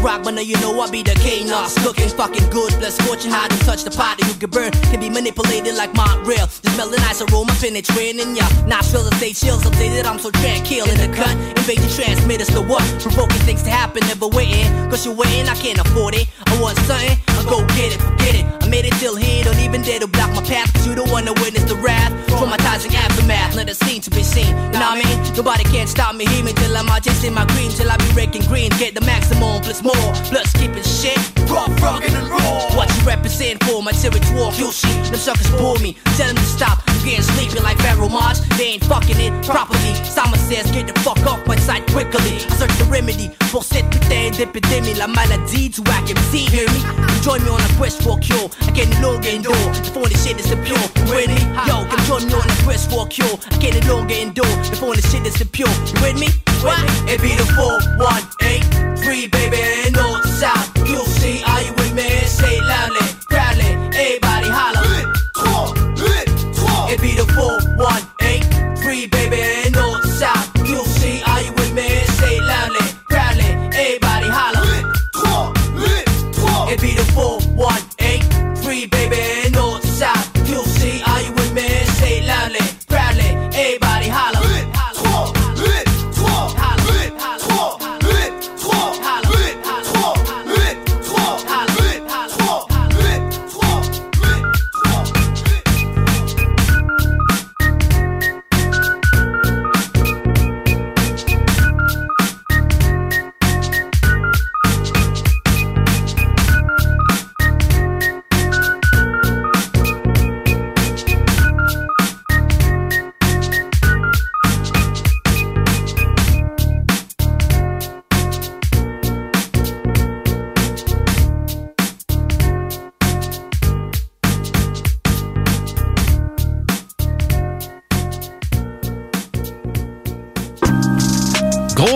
rock, but now you know I be the K-Nos Cooking fucking good, bless fortune hard to touch the pot that you can burn. Can be manipulated like Montreal Just smell the nice aroma penetrating ya. Nostrils and stay chills, updated, I'm so tranquil In the cut, invade the transmitters to what? Provoking things to happen, never waiting. Cause you're waiting, I can't afford it. I want something, I go get it, forget it. I made it till here, don't even dare to block my path Cause you don't wanna witness the wrath. Traumatizing aftermath, not a scene to be seen. You know what I mean? Nobody can stop me, hear me till I'm out chasing my green Till I be raking green, get the maximum plus more Plus keeping shit, rock, rockin' and roll What you represent for my territory, you shit Them suckers bore me, tell them to stop. I'm getting sleepy like Pharaoh March They ain't fucking it properly. Simon says get the fuck off my side quickly. I search the remedy pour cette putain d'épidémie La maladie du whack MC, hear me? Join me on a quest for cure. I can no longer endure The phony shit is the pure. You with me? Yo, come join me on a quest for cure. I can no longer endure The phony shit is the pure. You with me? What? It be the 418 baby, north, south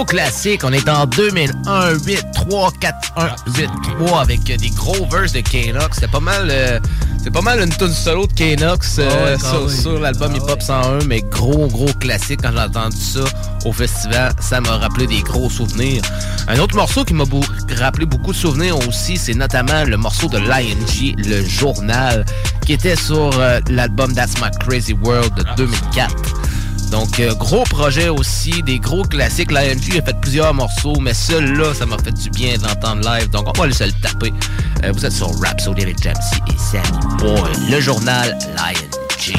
classique. On est en 2001, 8, 3, 4, 1, 8, 3 avec euh, des gros verses de Kanox. C'était pas mal, euh, c'est pas mal une tune solo de Kanox euh, Ah sur, l'album Hip Hop 101, mais gros, gros classique. Quand j'ai entendu ça au festival, ça m'a rappelé des gros souvenirs. Un autre morceau qui m'a rappelé beaucoup de souvenirs aussi, c'est notamment le morceau de l'ING, le journal, qui était sur euh, l'album That's My Crazy World de 2004. Donc, euh, gros projet aussi, des gros classiques. L'ING a fait plusieurs morceaux, mais celui-là, ça m'a fait du bien d'entendre live. Donc, on va aller se le taper. Euh, vous êtes sur Rhapsody avec Jamsey et Sammy Boy. Le journal l'ING. Tu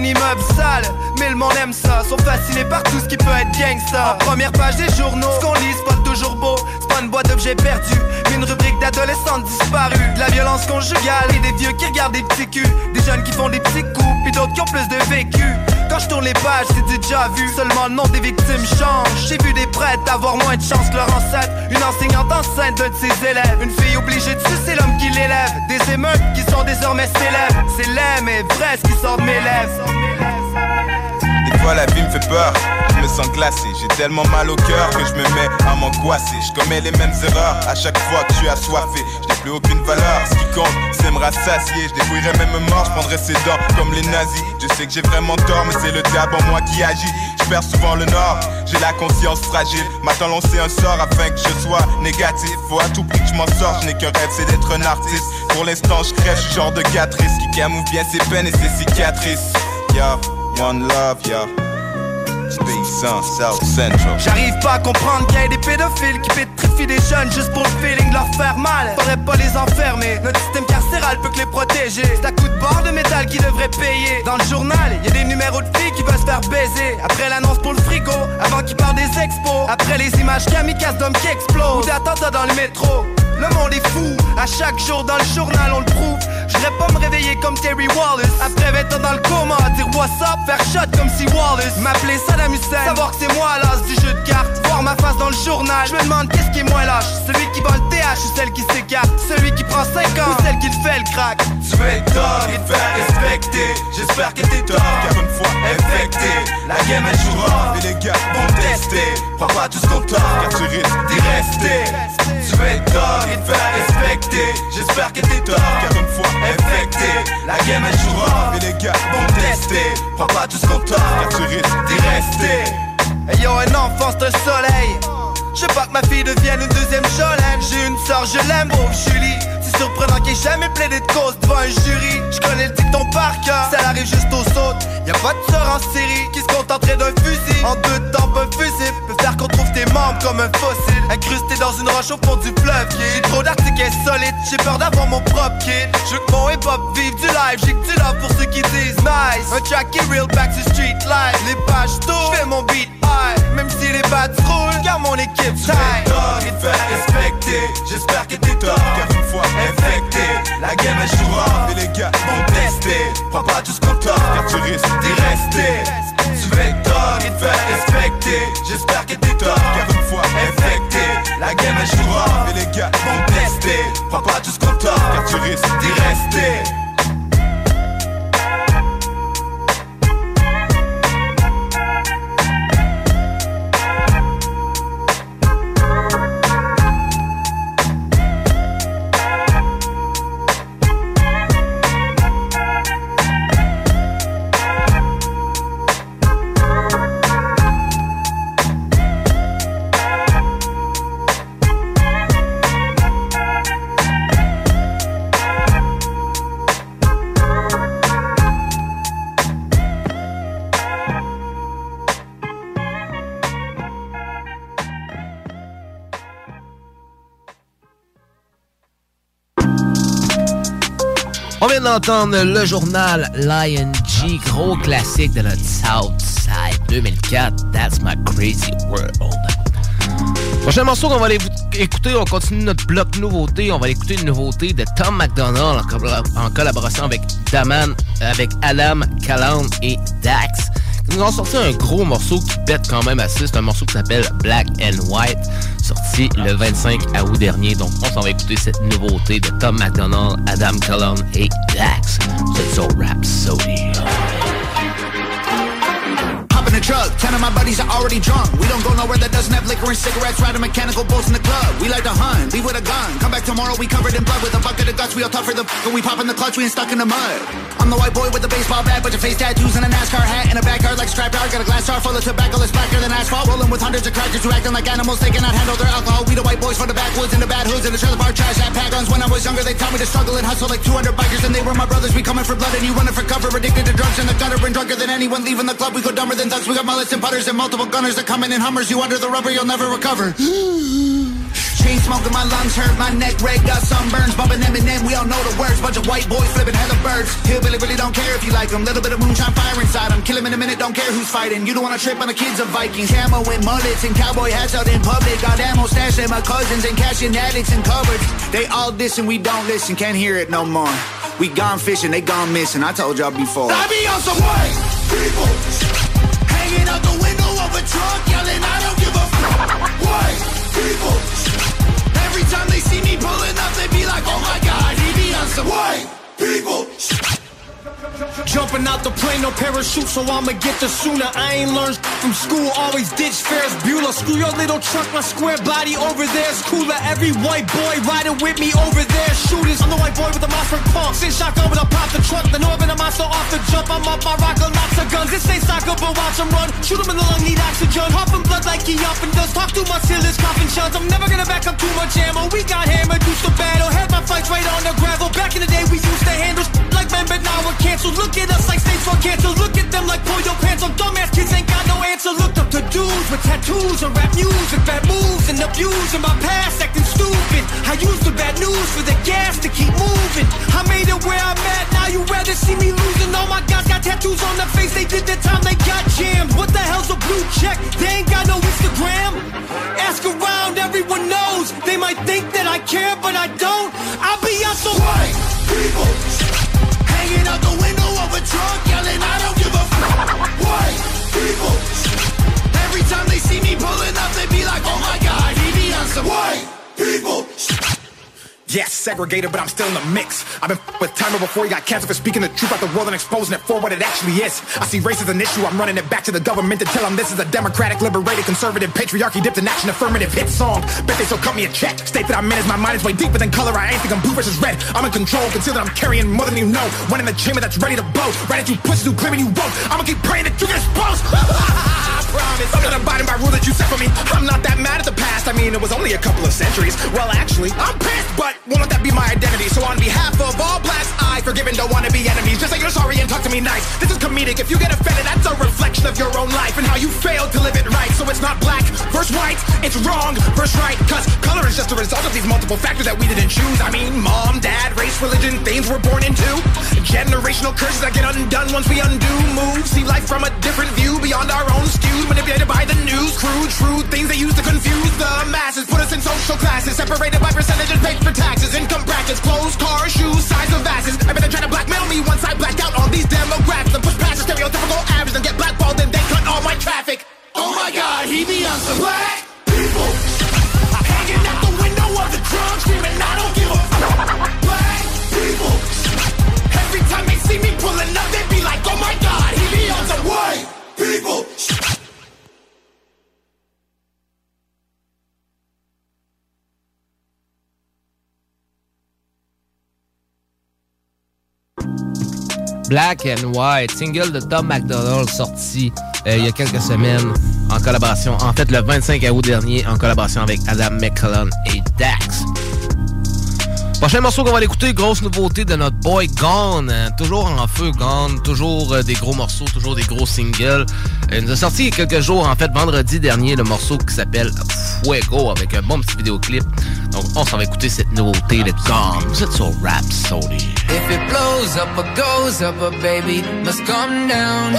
vie dans un immeuble sale. Mais le monde aime ça, sont fascinés par tout ce qui peut être gangsta En première page des journaux, ce qu'on lit c'est pas toujours beau. C'est pas une boîte d'objets perdus. Mais une rubrique d'adolescents disparus. De la violence conjugale et des vieux qui regardent des petits culs. Des jeunes qui font des petits coups, puis d'autres qui ont plus de vécu je tourne les pages, c'est déjà vu. Seulement le nom des victimes change. J'ai vu des prêtres avoir moins de chance que leur ancêtre. Une enseignante enceinte d'un de ses élèves. Une fille obligée de sucer l'homme qui l'élève. Des émeutes qui sont désormais célèbres. C'est laid mais vrai ce qui sort de mes lèvres. La vie me fait peur, je me sens glacé. J'ai tellement mal au cœur que je me mets à m'angoisser. Je commets les mêmes erreurs à chaque fois que je suis assoiffé Je n'ai plus aucune valeur, ce qui compte c'est me rassasier. Je débrouillerai même mort, je prendrai ses dents comme les nazis. Je sais que j'ai vraiment tort mais c'est le diable en moi qui agit. Je perds souvent le nord, j'ai la conscience fragile. M'attend lancer un sort afin que je sois négatif. Faut à tout prix que je m'en sorte, je n'ai qu'un rêve c'est d'être un artiste. Pour l'instant je crève, je genre de gars triste Qui camoufle bien ses peines et ses cicatrices. Yo, one love, Central. J'arrive pas à comprendre qu'il y ait des pédophiles qui pétrifient des jeunes juste pour le feeling de leur faire mal. Faudrait pas les enfermer, notre système carcéral peut que les protéger. C'est à coup de barre de métal qui devrait payer. Dans le journal, y a des numéros de filles qui veulent se faire baiser. Après l'annonce pour le frigo, avant qu'ils parlent des expos. Après les images kamikazes d'hommes qui explosent. Ou d'attentats dans le métro. Le monde est fou, à chaque jour dans le journal on le prouve. Je voudrais pas me réveiller comme Terry Wallace. Après 20 ans dans le coma, dire what's up, faire shot comme si Wallace. M'appeler Saddam Hussein, savoir que c'est moi l'as du jeu de cartes. Voir ma face dans le journal, je me demande qu'est-ce qui est moins lâche. Celui qui vend le TH ou celle qui s'écarte? Celui qui prend 5 ans ou celle qui le fait le crack? Tu es tort et te faire respecter J'espère que t'es tort car une fois infecté La game elle jouera Mais les gars vont tester Prends pas tout ce qu'on t'offre car tu risques d'y rester Tu es tort et te faire respecter J'espère que t'es tort car une fois infecté La game elle jouera Mais les gars vont tester Prends pas tout ce qu'on t'offre car tu risques d'y rester Hey yo, un enfant c'est un soleil. Je veux pas que ma fille devienne une deuxième Jolene. J'ai une soeur, je l'aime, pauvre Julie. C'est surprenant qu'il ait jamais plaidé de cause devant un jury. Je connais le dicton par cœur, ça arrive juste aux autres. Y a pas de sœur en série qui se contenterait d'un fusil. En deux temps, un fusil peut faire qu'on trouve tes membres comme un fossile. Incrusté dans une roche au fond du fleuve. J'ai trop d'articles insolites, j'ai peur d'avoir mon propre kid. Je veux que mon hip-hop vive du live, j'ai que du love pour ceux qui disent nice. Un track qui real back to street life. Les pages tournent, j'fais mon beat high. Même si les bats roulent, car mon équipe tort et te faire respecter J'espère que t'es tort car une fois infecté La game elle jouera Mais les gars vont tester Prends pas tout ce qu'on t'offre car tu risques d'y rester Tu es tort et te faire respecter. J'espère que t'es tort car une fois infecté La game elle jouera Mais les gars vont tester. Prends pas tout ce qu'on t'offre car tu risques d'y rester le journal Lion G, gros classique de notre Southside 2004, That's My Crazy World. Prochain morceau qu'on va aller écouter, on continue notre bloc nouveauté. On va écouter une nouveauté de Tom McDonald en, collab- en collaboration avec Daman, avec Adam Callan et Dax. Ils nous ont sorti un gros morceau qui pète quand même assez. C'est un morceau qui s'appelle Black and White, sorti le 25 août dernier. Donc on s'en va écouter cette nouveauté de Tom McDonald, Adam Callan et Dax. C'est sur Rhapsody. Hop in the truck, ten of my buddies are already drunk. We don't go nowhere that doesn't have liquor and cigarettes, riding mechanical bulls in the club. We like to hunt, leave with a gun. Come back tomorrow, we covered in blood with a bucket of guts. We all tougher f- when we pop in the clutch, we ain't stuck in the mud. I'm the white boy with the baseball bat, bunch of face tattoos and a NASCAR hat and a backyard like striped yard. Got a glass jar full of tobacco that's blacker than asphalt. Rolling with hundreds of crackers who acting like animals, they cannot handle their alcohol. We the white boys for the backwoods and the bad hoods and the trailer park trash hat pack guns. When I was younger, they taught me to struggle and hustle like 200 bikers, and they were my brothers. We coming for blood and you running for cover, addicted to drugs in the gutter and drunker than anyone leaving the club. We go dumber than thugs. We got mullets and putters and multiple gunners that coming in Hummers. You under the rubber, you'll never recover. Chain smoking, my lungs hurt, my neck red, got sunburns, bumping Eminem, we all know the words, bunch of white boys flipping hella birds. Hillbilly really don't care if you like them, little bit of moonshine fire inside them, kill him in a minute, don't care who's fighting. You don't wanna trip on the kids of Vikings, camo and mullets and cowboy hats out in public, got ammo stashed at my cousins and cashing addicts and cupboards. They all diss and we don't listen, can't hear it no more. We gone fishing, they gone missing, I told y'all before. I be on some white people, hanging out the window of a truck, yelling, I don't give a f- white people. Every time they see me pulling up, they be like, oh my god, he be on some white people. Jumping out the plane, no parachute, so I'ma get the sooner. I ain't learned from school, always ditch Ferris Bueller. Screw your little truck, my square body over there's cooler. Every white boy riding with me over there, shooters. I'm the white boy with the monster pump. Sin shotgun when I pop the trunk. The northern a monster off the jump. I'm up, I rock a lots of guns. This ain't soccer, but watch 'em run. Shoot 'em in the lung, need oxygen. Huffing blood like he often does. Talk too much till his coughing shuns. I'm never gonna back up too much ammo. We got hammered, used to battle. Had my fights right on the gravel. Back in the day, we used to handle like men, but now we're canceled. Look at us like states for canceled. Look at them like pull your pants on. Dumbass kids ain't got no answer. Looked up to dudes with tattoos and rap music, bad moves and abuse in my past, acting stupid. I used the bad news for the gas to keep moving. I made it where I'm at. Now you rather see me losing. All my guys got tattoos on their face. They did the time they got jammed. What the hell's a blue check? They ain't got no Instagram. Ask around, everyone knows. They might think that I care, but I don't. I'll be on some white people. Hanging out the window a truck, yelling, I don't give a f- White people. Every time they see me pulling up, they be like, oh my god, he be on some white people. Yes, segregated, but I'm still in the mix. I've been with Timer before he got canceled for speaking the truth about the world and exposing it for what it actually is. I see race as an issue, I'm running it back to the government to tell them this is a democratic, liberated, conservative, patriarchy dipped in action, affirmative hit song. Bet they still cut me a check. State that I'm in as my mind is way deeper than color. I ain't think I'm blue versus red. I'm in control, conceal that I'm carrying more than you know. One in the chamber that's ready to blow. Right at you pussies who claiming you won't. I'ma keep praying that you get exposed. I promise. I'm not abiding by rules that you set for me. I'm not that mad at the past. I mean, it was only a couple of centuries. Well, actually, I'm pissed, but won't let that be my identity. So on behalf of all blacks, I forgive and don't want to be enemies. Just say you're sorry and talk to me nice. This is comedic. If you get offended, that's a reflection of your own life and how you failed to live it right. So it's not black versus white, it's wrong versus right. Cause color is just a result of these multiple factors that we didn't choose. I mean, mom, dad, race, religion, things we're born into. Generational curses that get undone once we undo moves. See life from a different view beyond our own skews. Manipulated by the news, crude, true things they use to confuse the masses. Put us in social classes, separated by percentages paid for taxes. Income brackets, clothes, cars, shoes, size of asses. I bet they try to blackmail me once I blacked out on these demographics and push past the stereotypical average and get blackballed and they cut all my traffic. Oh my god, he be on some black people. Hanging out the window of the trunk, screaming, I don't give a Black people. Every time they see me up, they be like, oh my god, he be on white people. Black and White, single de Tom McDonald sorti euh, il y a quelques semaines en collaboration, en fait le 25 août dernier, en collaboration avec Adam McCullen et Dax. Prochain morceau qu'on va l'écouter, grosse nouveauté de notre boy Gone. hein, toujours en feu Gone, toujours euh, des gros morceaux, toujours des gros singles. Euh, Il nous a sorti il y a quelques jours, en fait vendredi dernier, le morceau qui s'appelle Fuego avec un bon petit vidéoclip. Donc on s'en va écouter cette nouveauté de Gone. Vous êtes sur Rhapsody. If it blows up or goes up, a baby must come down.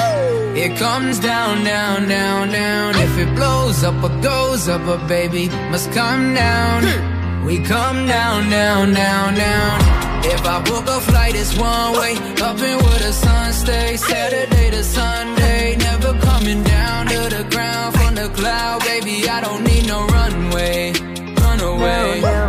It comes down, down, down, down. If it blows up or goes up, a baby must come down. We come down, down, down, down. If I book a flight, it's one way. Up and where the sun stays. Saturday to Sunday. Never coming down to the ground from the cloud, baby. I don't need no runway. Run away.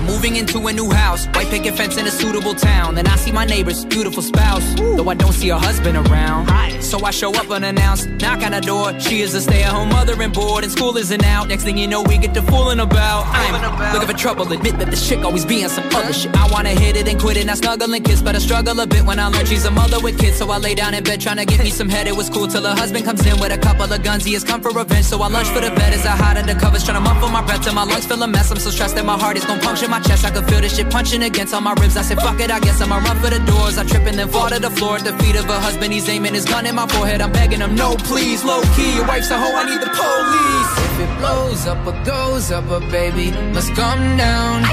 I'm moving into a new house, white picket fence in a suitable town. Then I see my neighbor's beautiful spouse, though I don't see her husband around. So I show up unannounced, knock on her door. She is a stay-at-home mother and bored, and school isn't out. Next thing you know, we get to fooling about. I'm looking for trouble, admit that the chick always be on some other shit. I wanna hit it and quit it, not snuggle and kiss, but I struggle a bit when I learn she's a mother with kids. So I lay down in bed trying to get me some head. It was cool till her husband comes in with a couple of guns. He has come for revenge, so I lunge for the bed as I hide under covers, trying to muffle my breath till my lungs feel a mess. I'm so stressed that my heart is gonna my chest. I can feel this shit punching against all my ribs. I said, fuck it, I guess I'ma run for the doors. I trip and then fall to the floor at the feet of her husband. He's aiming his gun in my forehead. I'm begging him, no, please, low key. Your wife's a hoe, I need the police. If it blows up or goes up, a baby must come down.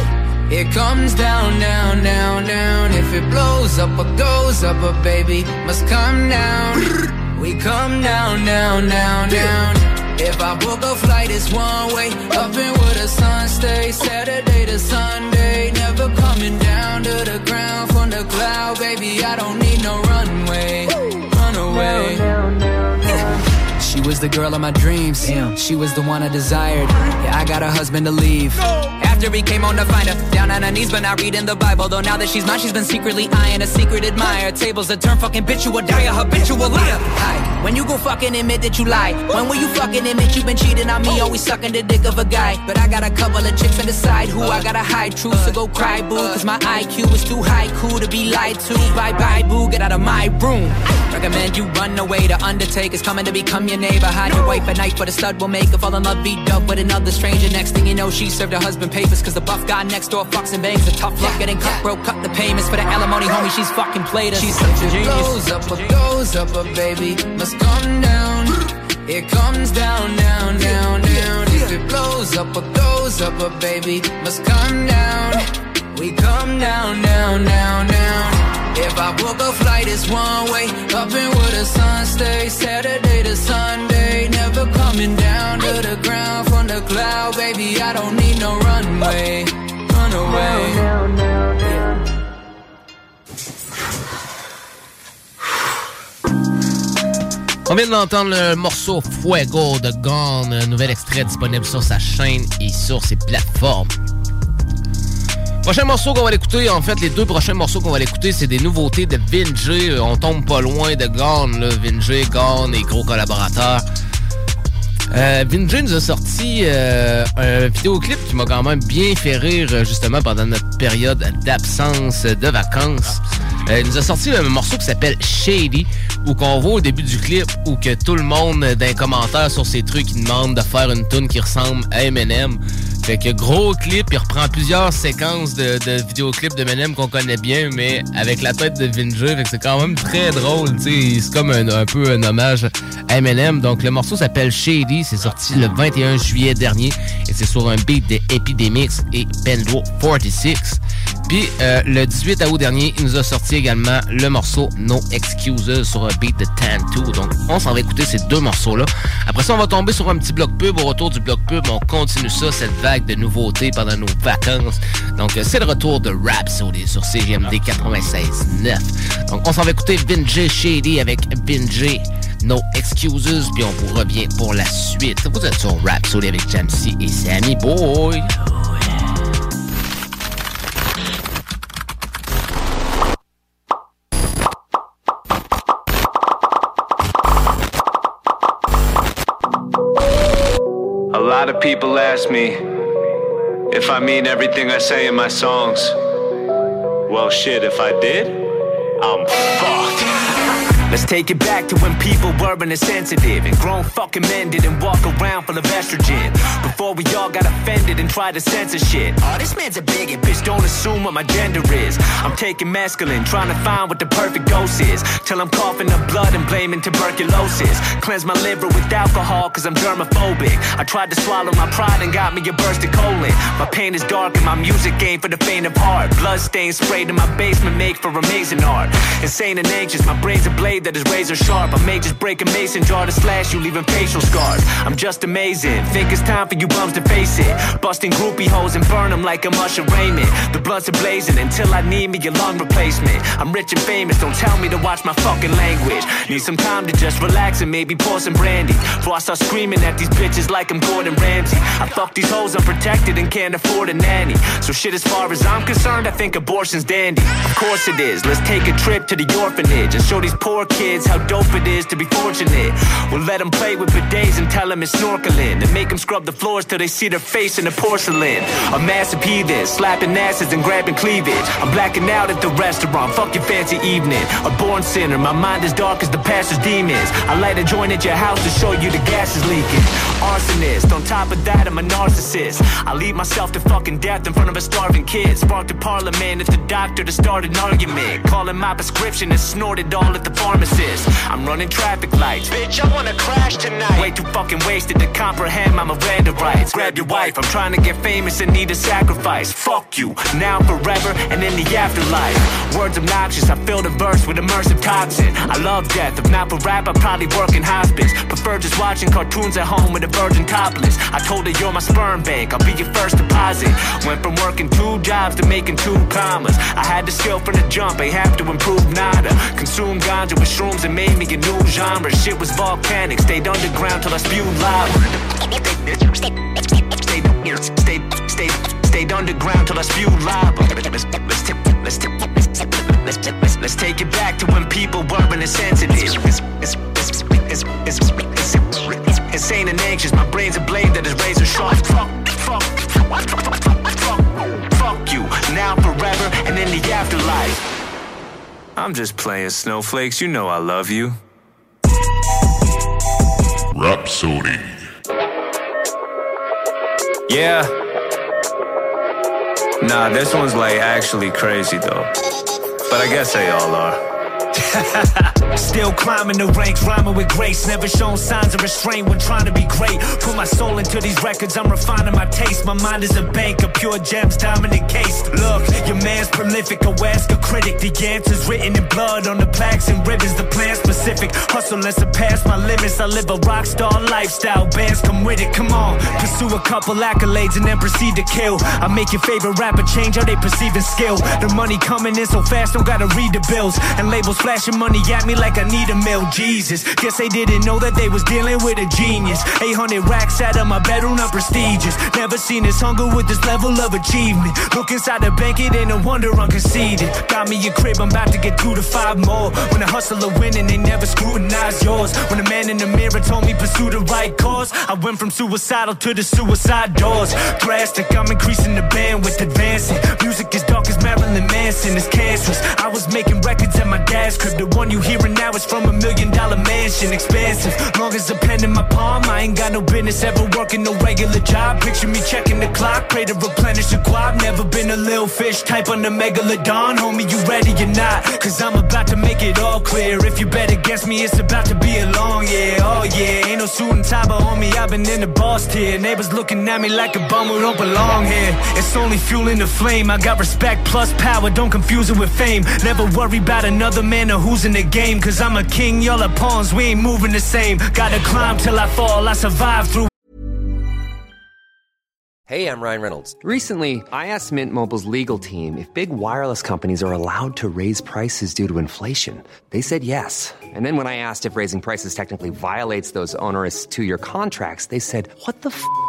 It comes down, down, down, down. If it blows up or goes up, a baby must come down. We come down, down, down, down. If I book a flight, it's one way. Up and where the sun stays. Saturday to Sunday. Never coming down to the ground from the cloud, baby. I don't need no was the girl of my dreams. She was the one I desired. Yeah, I got a husband to leave. After he came on to find her, down on her knees, but not reading the Bible. Though now that she's mine, she's been secretly eyeing a secret admirer. Tables that turn fucking bitch, you will die a habitual liar. Hi. When you go fucking admit that you lie. When will you fucking admit you've been cheating on me? Oh. Always sucking the dick of a guy. But I got a couple of chicks on the side who I gotta hide truth. So go cry, boo. Cause my IQ is too high, cool to be lied to. Bye bye, boo. Get out of my room. Recommend you run away. The Undertaker's coming to become your neighbor. Hide your wife at night, but a stud will make her fall in love, be up with another stranger. Next thing you know, she served her husband papers. Cause the buff guy next door fucks and bangs. A tough luck getting cut, broke, cut the payments for the alimony, homie. She's fucking played us. She's such a It genius. goes up or goes up, a baby must come down. It comes down, down, down, down. If it blows up or goes up, a baby must come down. We come down, down, down, down. If I book a flight, it's one way. Up and where the sun stays. Saturday to Sunday. Never coming down to the ground from the cloud, baby. I don't need no runway. Run away. On vient d'entendre le morceau Fuego de Gone, un nouvel extrait disponible sur sa chaîne et sur ses plateformes. Prochain morceau qu'on va l'écouter, en fait, les deux prochains morceaux qu'on va l'écouter, c'est des nouveautés de Vinjay. On tombe pas loin de Gone, là. Vinjay, et gros collaborateurs. Euh, Vinjay nous a sorti euh, un vidéoclip qui m'a quand même bien fait rire euh, justement pendant notre période d'absence de vacances. Euh, il nous a sorti un morceau qui s'appelle Shady, où qu'on voit au début du clip où que tout le monde euh, dans les commentaires sur ces trucs il demande de faire une tune qui ressemble à Eminem. Fait que gros clip, il reprend plusieurs séquences de, de vidéoclips d'Eminem qu'on connaît bien, mais avec la tête de Vinjay, fait que c'est quand même très drôle. C'est comme un, peu un hommage à Eminem. Donc le morceau s'appelle Shady, c'est sorti le 21 juillet dernier et c'est sur un beat de Epidemics et Pendro 46. Puis euh, le 18 août dernier, il nous a sorti également le morceau No Excuses sur un beat de Tantu. Donc on s'en va écouter ces deux morceaux-là. Après ça, on va tomber sur un petit bloc pub. Au retour du bloc pub, on continue ça, cette vague de nouveautés pendant nos vacances. Donc euh, c'est le retour de Rhapsody sur CGMD 96.9. Donc on s'en va écouter Vinjay Shady avec Vinjay No Excuses. Puis on vous revient pour la suite. Vous êtes sur Rhapsody avec Jamsey et Sammy Boy. A lot of people ask me if I mean everything I say in my songs. Well, shit, if I did, I'm fucked. Let's take it back to when people were insensitive and grown fucking men didn't walk around full of estrogen. Before we all got offended and tried to censor shit. Oh, this man's a bigot, bitch. Don't assume what my gender is. I'm taking masculine, trying to find what the perfect dose is. Till I'm coughing up blood and blaming tuberculosis. Cleanse my liver with alcohol, cause I'm germophobic. I tried to swallow my pride and got me a burst of colon. My pain is dark and my music ain't for the faint of heart. Blood stains sprayed in my basement make for amazing art. Insane and anxious, my brain's a blade that is razor sharp. I may just break a mason jar to slash you, leaving facial scars. I'm just amazing. Think it's time for you bums to face it. Busting groupie holes and burn them like a Usher Raymond. The blunts are blazing until I need me a lung replacement. I'm rich and famous, don't tell me to watch my fucking language. Need some time to just relax and maybe pour some brandy. Before I start screaming at these bitches like I'm Gordon Ramsay. I fuck these hoes unprotected and can't afford a nanny. So shit, as far as I'm concerned, I think abortion's dandy. Of course it is. Let's take a trip to the orphanage and show these poor kids how dope it is to be fortunate. We'll let them play with bidets and tell them it's snorkeling. And make them scrub the floors till they see their face in the porcelain. A massive heathen, slapping asses and grabbing cleavage. I'm blacking out at the restaurant, fuck your fancy evening. A born sinner, my mind is dark as the pastor's demons. I light a joint at your house to show you the gas is leaking. Arsonist, on top of that, I'm a narcissist. I lead myself to fucking death in front of a starving kid. Sparked a parliament at the doctor to start an argument. Calling my prescription and snorted all at the pharmacist. I'm running traffic lights. Bitch, I wanna crash tonight. Way too fucking wasted to comprehend my Miranda rights. Grab your wife, I'm trying to get famous and need a sacrifice. Fuck you, now forever and in the afterlife. Words obnoxious, I fill the verse with immersive toxin. I love death, if not for rap, I'd probably work in hospice. Prefer just watching cartoons at home with a virgin topless. I told her you're my sperm bank, I'll be your first deposit. Went from working two jobs to making two commas. I had the skill from the jump, ain't have to improve nada. Consume ganja with shrooms and made me a new genre. Shit was volcanic, stayed underground till I spewed lava. Stayed, stayed, stayed, stayed underground till I spewed lava. Let's, take it back to when people weren't it's, it's insane and anxious. My brain's a blade that is razor sharp. Fuck, fuck, fuck, fuck, fuck, fuck you now, forever, and in the afterlife. I'm just playing snowflakes. You know I love you. Rhapsody. Yeah. Nah, this one's like actually crazy though. But I guess they all are. Still climbing the ranks, rhyming with grace. Never shown signs of restraint when trying to be great. Put my soul into these records, I'm refining my taste. My mind is a bank of pure gems, diamond encased. Look, your man's prolific, a ask a critic. The answer's written in blood on the plaques and ribbons. The plan specific. Hustle and surpass my limits. I live a rock star lifestyle. Bands come with it, come on. Pursue a couple accolades and then proceed to kill. I make your favorite rapper change how they perceiving skill. The money coming in so fast, don't gotta read the bills. And labels flashing money at me like I need a male Jesus, guess they didn't know that they was dealing with a genius. 800 racks out of my bedroom, not prestigious. Never seen this hunger with this level of achievement. Look inside the bank, it ain't no wonder I'm conceited. Got me a crib, I'm about to get two to five more. When a hustler winning, they never scrutinize yours. When a man in the mirror told me pursue the right cause, I went from suicidal to the suicide doors. Drastic, I'm increasing the bandwidth, advancing. Music is dark as Marilyn Manson, it's cancerous. I was making records at my dad's crib. The one you hearing now is from a million dollar mansion, expansive. Long as a pen in my palm, I ain't got no business ever working no regular job. Picture me checking the clock, pray to replenish the guap. Never been a little fish type on the megalodon. Homie, you ready or not? Cause I'm about to make it all clear. If you bet against me, it's about to be a long year. Oh yeah, ain't no suit and tie, but homie, I've been in the boss tier. Neighbors looking at me like a bum who don't belong here. It's only fueling the flame. I got respect plus power, don't confuse it with fame. Never worry about another man who's in the game. Cause I'm a king, y'all are pawns, we ain't moving the same. Gotta climb till I fall, I survive through. Hey, I'm Ryan Reynolds. Recently, I asked Mint Mobile's legal team if big wireless companies are allowed to raise prices due to inflation. They said yes. And then when I asked if raising prices technically violates those onerous two year contracts, they said, What the f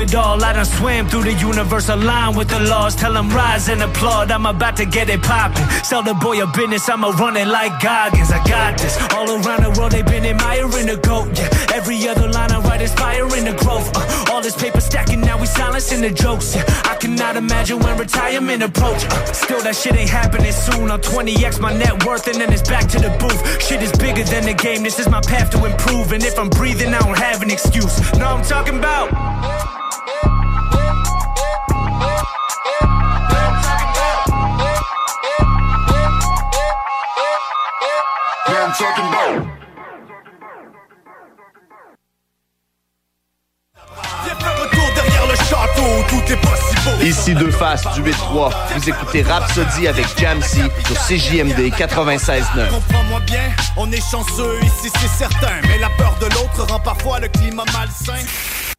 It all, I done swam through the universe, aligned with the laws. Tell them rise and applaud. I'm about to get it poppin'. Sell the boy a business, I'ma run it like Goggins. I got this. All around the world, they've been admiring the GOAT. Yeah, every other line I write is inspiring the growth. Uh, all this paper stacking, now we silencing the jokes. Yeah, I cannot imagine when retirement approach. Uh, still, that shit ain't happening soon. I'm 20x my net worth, and then it's back to the booth. Shit is bigger than the game. This is my path to improve. And if I'm breathing, I don't have an excuse. No, I'm talking about. Ici deux faces du 8-3. Vous écoutez Rhapsody avec Jamsey sur CJMD 96.9. Comprends-moi bien, on est chanceux ici, c'est certain. Mais la peur de l'autre rend parfois le climat malsain.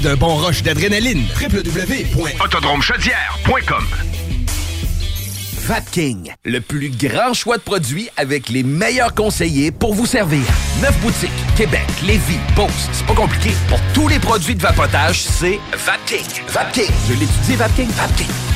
d'un bon rush d'adrénaline. www.autodromechaudière.com Vapking, le plus grand choix de produits avec les meilleurs conseillers pour vous servir. Neuf boutiques, Québec, Lévis, Beauce. C'est pas compliqué. Pour tous les produits de vapotage, c'est Vapking. Vapking. Je l'étudie, Vapking. Vapking.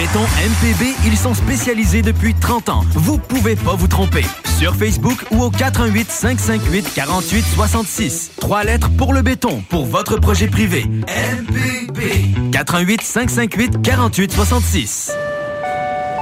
Béton MPB, ils sont spécialisés depuis 30 ans. Vous pouvez pas vous tromper. Sur Facebook ou au 418 558 48 66. Trois lettres pour le béton, pour votre projet privé. MPB. 418 558 48 66.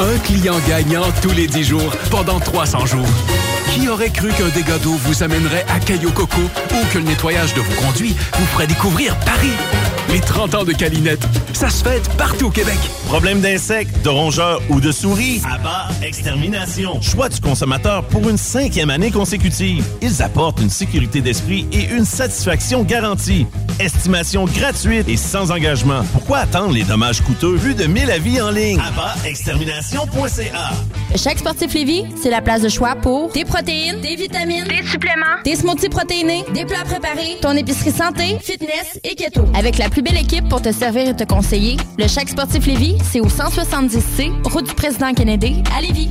Un client gagnant tous les 10 jours pendant 300 jours. Qui aurait cru qu'un dégât d'eau vous amènerait à Caillou Coco ou que le nettoyage de vos conduits vous ferait découvrir Paris? Les 30 ans de Calinette, ça se fête partout au Québec. Problème d'insectes, de rongeurs ou de souris? Abat Extermination. Choix du consommateur pour une cinquième année consécutive. Ils apportent une sécurité d'esprit et une satisfaction garantie. Estimation gratuite et sans engagement. Pourquoi attendre les dommages coûteux? Vu de 1000 avis en ligne? Abatextermination.ca Chaque sportif Lévis, c'est la place de choix pour des protéines, des vitamines, des suppléments, des smoothies protéinés, des plats préparés, ton épicerie santé, fitness et keto. Avec la plus belle équipe pour te servir et te conseiller, le Chaque sportif Lévis, c'est au 170C, route du président Kennedy, à Lévis.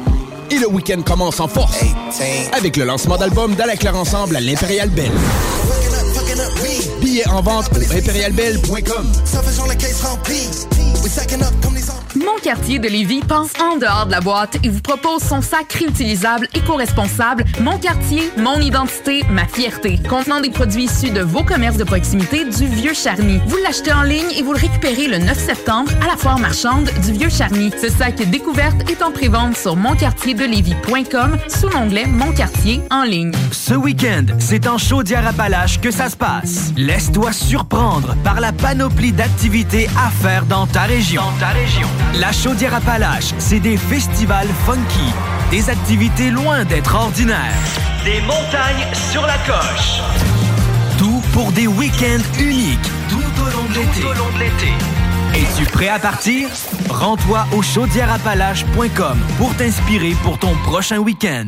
Et le week-end commence en force avec le lancement d'album d'À la Claire Ensemble à l'Impérial Belle. Billets en vente au impérialbelle.com. Mon quartier de Lévis pense en dehors de la boîte et vous propose son sac réutilisable éco-responsable Mon quartier, mon identité, ma fierté, contenant des produits issus de vos commerces de proximité du Vieux Charny. Vous l'achetez en ligne et vous le récupérez le 9 septembre à la foire marchande du Vieux Charny. Ce sac découverte est en prévente sur monquartierdelévis.com sous l'onglet Mon quartier en ligne. Ce week-end, c'est en Chaudière-Appalaches que ça se passe. Laisse-toi surprendre par la panoplie d'activités à faire dans ta région. ta région. La Chaudière-Appalaches, c'est des festivals funky, des activités loin d'être ordinaires, des montagnes sur la coche. Tout pour des week-ends uniques tout au long de l'été. Es-tu prêt à partir? Rends-toi au chaudièreappalaches.com pour t'inspirer pour ton prochain week-end.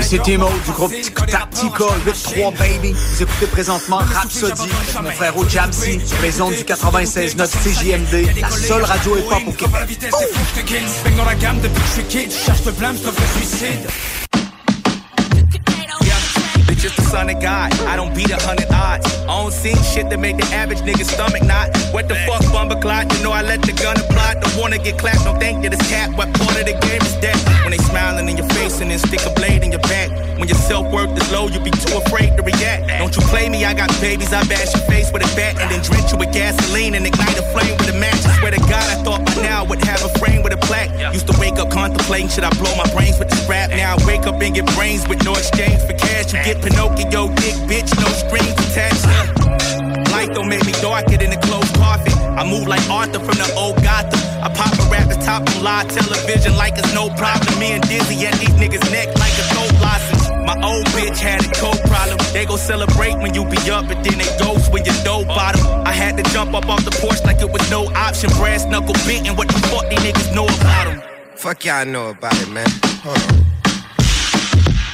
C'est Timo du groupe Tactica 8-3 Baby. Vous écoutez présentement Rhapsody, mon frère au Jamsey, maison du 96.9 CJMD, la seule radio hip-hop au Québec. dans Just the son of God. I don't beat a hundred odds. I don't see shit that make the average nigga stomach knot. What the fuck, bumper clot? You know I let the gun apply. Don't wanna get clapped, don't think that it's cap. What part of the game is that? When they smiling in your face and then stick a blade in your back. When your self worth is low, you be too afraid to react. Don't you play me? I got babies. I bash your face with a bat and then drench you with gasoline and ignite a flame with a match. I swear to God, I thought by now I would have a frame with a plaque. Used to wake up contemplating should I blow my brains with the strap? Now I wake up and get brains with no exchange for cash. You get Pinocchio dick, bitch, no strings attached. Light don't make me darker than a closed coffin. I move like Arthur from the old Gotham. I pop a rap the top of live television like it's no problem. Me and Dizzy at these niggas' neck like a gold lozenge. My old bitch had a cold problem. They go celebrate when you be up, and then they ghost when you dough bottom. I had to jump up off the porch like it was no option. Brass knuckle bitten. What the fuck these niggas know about him? Fuck y'all know about it, man. On.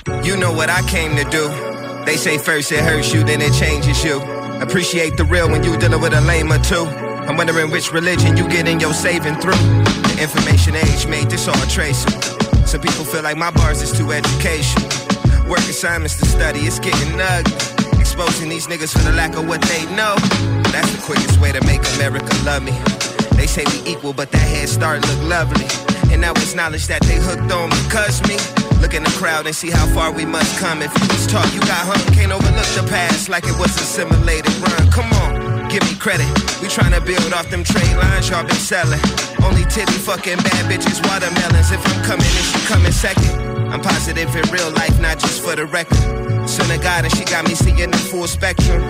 You know what I came to do. They say first it hurts you, then it changes you. Appreciate the real when you dealing with a lame or two. I'm wondering which religion you getting your saving through. The information age made this all traceable. Some people feel like my bars is too educational. Work assignments to study, it's getting ugly. Exposing these niggas for the lack of what they know. That's the quickest way to make America love me. They say we equal, but that head start look lovely. And now it's knowledge that they hooked on because me. Look in the crowd and see how far we must come. If you was taught you got hung, can't overlook the past like it was assimilated. run. Come on, give me credit. We tryna build off them trade lines y'all been selling. Only titty fucking bad bitches, watermelons. If I'm coming and she coming second. I'm positive in real life, not just for the record. Son of God, and she got me seeing the full spectrum.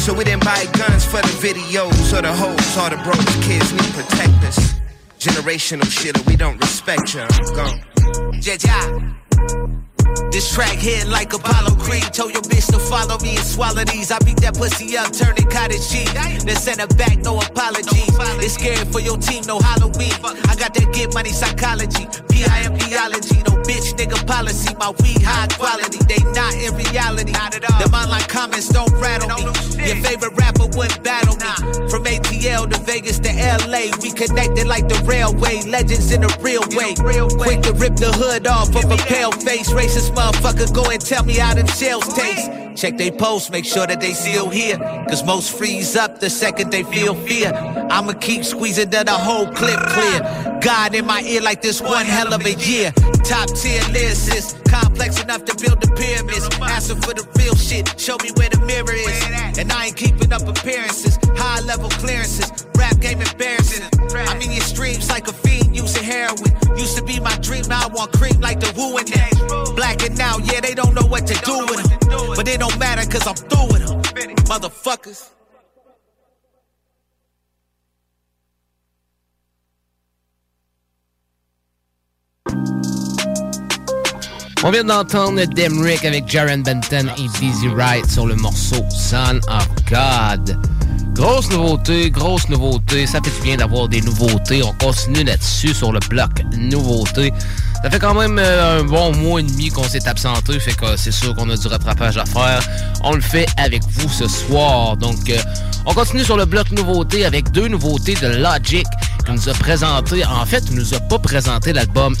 So we didn't buy guns for the videos or the hoes. All the bros, kids need protectors. Generational shit, or we don't respect you. Go. Yeah, yeah. This track hit like Apollo Creed. Told your bitch to follow me and swallow these. I beat that pussy up, turn it cottage cheese. Then send her back, no apologies. It's scary for your team, no Halloween. I got that get money psychology, PIM theology, no bitch nigga policy. My weed high quality, they not in reality. Them online comments don't rattle me. Your favorite rapper wouldn't battle me. From ATL to Vegas to LA, we connected like the railway. Legends in the real way. Quick to rip the hood off of a pale face. Racist motherfucker, go and tell me how them shells taste. Check they post, make sure that they still here. Cause most freeze up the second they feel fear. I'ma keep squeezing till the whole clip clear. God in my ear like this one hell of a year. Top tier lyricist, complex enough to build the pyramids. Asking for the real shit, show me where the mirror is. And I ain't keeping up appearances, high level clearances. Rap game embarrassing. I mean, your streams like a fiend using heroin. Used to be my dream, now I want cream like the woo in them. Blacking out, yeah, they don't know what to do with them. But it don't matter cause I'm through with them. Motherfuckers. On vient d'entendre Demrick avec Jaren Benton et Dizzy Wright sur le morceau Son of God. Grosse nouveauté, grosse nouveauté. Ça fait du bien d'avoir des nouveautés. On continue là-dessus sur le bloc nouveautés. Ça fait quand même euh, un bon mois et demi qu'on s'est absenté, fait que c'est sûr qu'on a du rattrapage à faire. On le fait avec vous ce soir. Donc, euh, on continue sur le bloc nouveauté avec deux nouveautés de Logic qui nous a présenté. En fait, il nous a pas présenté l'album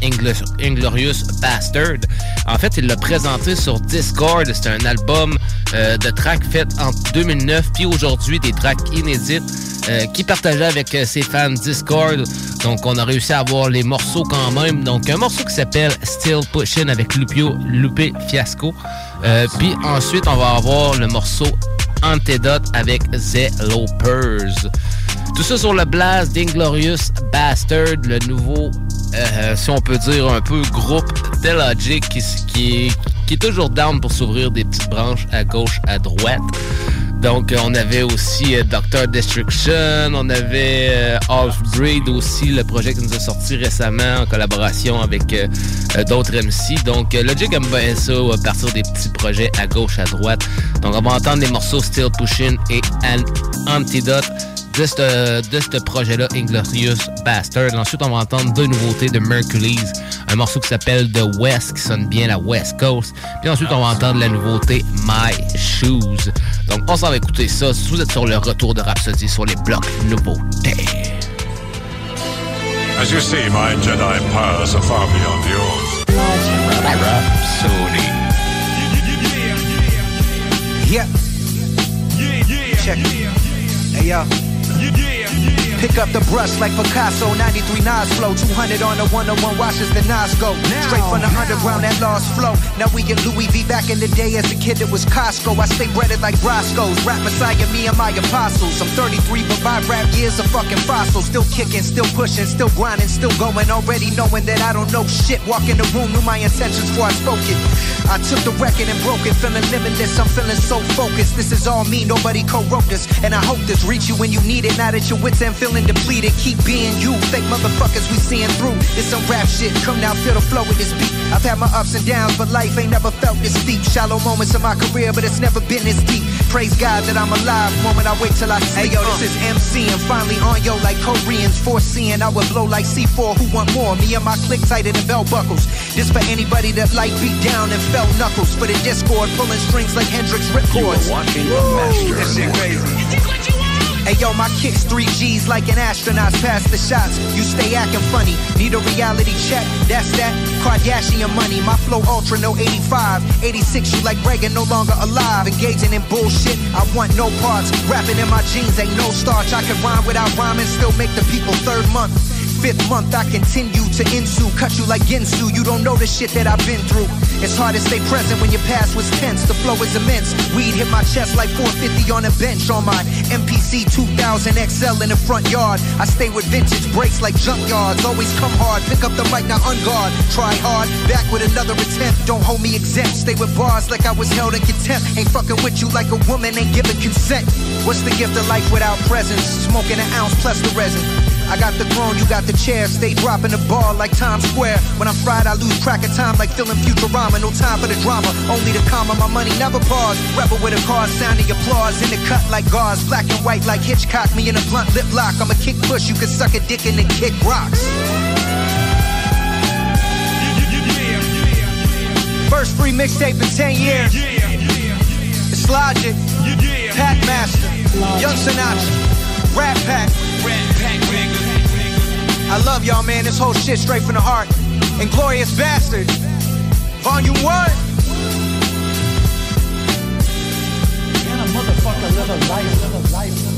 Inglorious Bastard. En fait, il l'a présenté sur Discord. C'est un album euh, de tracks fait en 2009 puis aujourd'hui des tracks inédites euh, qui partageait avec euh, ses fans Discord. Donc, on a réussi à avoir les morceaux quand même. Donc, un morceau qui s'appelle Still Pushin' avec Lupio Lupe Fiasco. puis ensuite, on va avoir le morceau Antidote avec The Lopers. Tout ça sur le blast d'Inglorious Bastard, le nouveau, euh, si on peut dire, un peu groupe de Logic qui, est toujours down pour s'ouvrir des petites branches à gauche, à droite. Donc, euh, on avait aussi euh, Doctor Destruction, on avait euh, aussi, le projet qui nous a sorti récemment en collaboration avec d'autres MC. Donc, Logic aime bien ça, à partir des petits projets à gauche, à droite. Donc, on va entendre les morceaux Still Pushing et Antidote de ce projet-là, Inglorious Bastard. Ensuite, on va entendre deux nouveautés de Mercury's, un morceau qui s'appelle The West, qui sonne bien la West Coast. Puis ensuite, on va entendre la nouveauté My Shoes. Donc, on s'en va écouter ça. Si vous êtes sur le retour de Rhapsody sur les blocs nouveautés. As you see, my Jedi powers are far beyond yours. Rhapsody. Yeah. Check it. Hey, yo. Yeah. Pick up the brush like Picasso, 93 Nas flow, 200 on the 101 watches the Nas go. Straight from the underground, that lost flow. Now we get Louis V back in the day as a kid, it was Costco. I stay breaded like Roscoe's. Rap Messiah, me and my apostles. I'm 33, but my rap years are fucking fossil. Still kicking, still pushing, still grinding, still going. Already knowing that I don't know shit. Walk in the room, knew my intentions before I spoke it. I took the record and broke it, feeling limitless. I'm feeling so focused. This is all me, nobody co-wrote this. And I hope this reach you when you need it. Now that your wits end feeling feeling depleted. Keep being you. Fake motherfuckers we seeing through. It's some rap shit. Come now, feel the flow with this beat. I've had my ups and downs, but life ain't never felt this deep. Shallow moments of my career, but it's never been this deep. Praise God that I'm alive. Moment I wait till I see. Hey yo, uh. this is MC and finally on yo like Koreans foreseeing I would blow like C4. Who want more? Me and my click tighter than bell buckles. This for anybody that like beat down and felt knuckles. For the Discord, pulling strings like Hendrix ripcords. watching the master. This shit crazy. Hey yo, my kicks three G's like an astronaut past the shots. You stay acting funny. Need a reality check? That's that Kardashian money. My flow ultra, no 85. 86, you like Reagan, no longer alive. Engaging in bullshit, I want no parts. Rapping in my jeans ain't no starch. I can rhyme without rhyming, still make the people third month. Fifth month, I continue to ensue, cut you like Ginsu. You don't know the shit that I've been through. It's hard to stay present when your past was tense. The flow is immense. Weed hit my chest like 450 on a bench on my MPC 2000 XL in the front yard. I stay with vintage breaks like junkyards. Always come hard, pick up the mic, now unguard. Try hard, back with another attempt. Don't hold me exempt. Stay with bars like I was held in contempt. Ain't fucking with you like a woman ain't giving consent. What's the gift of life without presence? Smoking an ounce plus the resin. I got the throne, you got the chair. Stay dropping the ball like Times Square. When I'm fried, I lose track of time like feeling Futurama. No time for the drama, only the comma. My money never pause. Rebel with a cause, sounding applause. In the cut like gauze, black and white like Hitchcock. Me in a blunt lip lock. I'm a kick push, you can suck a dick and then kick rocks. First free mixtape in 10 years. It's Logic, Pac Master, Young Sinatra, Rat Pack. I love y'all, man. This whole shit straight from the heart. Inglorious Bastard. Volume 1. Can a motherfucker live a life, live a life,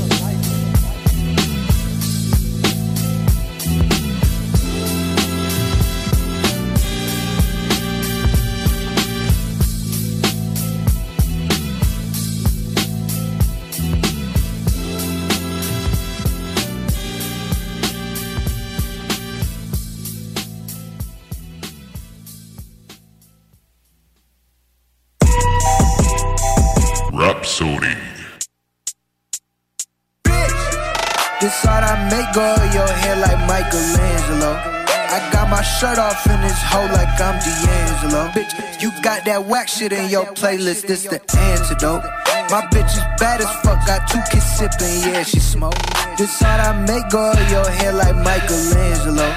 go in your hair like Michelangelo. I got my shirt off in this hole like I'm D'Angelo. Bitch, you got that whack shit in your playlist, this the antidote. My bitch is bad as fuck, got two kids sipping, yeah, she smoke. This how I make go in your hair like Michelangelo.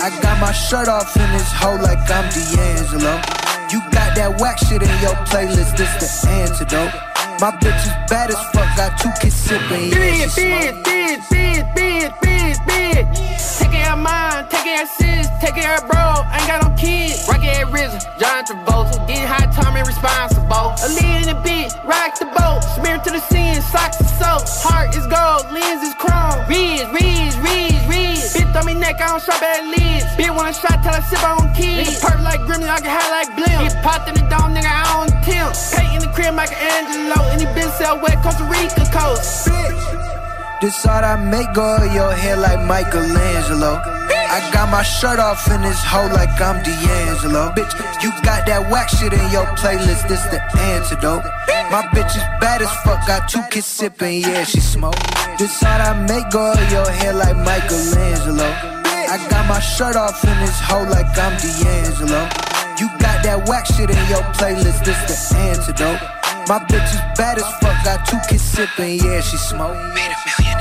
I got my shirt off in this hole like I'm D'Angelo. You got that whack shit in your playlist, this the antidote. My bitch is bad as fuck, got two kids sipping, yeah, she smoke. Bitch, bitch, bitch, bitch, bitch. Take care of mine, take care of sis, take care of bro. Ain't got no kids. Rock at risen, John Travolta. Getting high, time and responsible. A lead in the beat, rock the boat. Smear to the scene, socks and soap. Heart is gold, lens is chrome. Riz, Riz, Riz, Riz. Bitch on me neck, I don't shop at lids. Bitch one shot till I sip on keys. Nigga perk like Grimmy, I can high like Blim. Get popped in the dome, nigga, I don't tempt. Paint in the crib like an Angelo. Any bitch sell wet Costa Rica coast. This art I make go your head like Michelangelo. I got my shirt off in this hole like I'm D'Angelo. Bitch, you got that whack shit in your playlist, this the antidote. My bitch is bad as fuck, got two kids sipping, yeah, she smoke. This art I make go your head like Michelangelo. I got my shirt off in this hole like I'm D'Angelo. You got that whack shit in your playlist, this the antidote. My bitch is bad as fuck, got two kids sippin', yeah, she smoke. Made a million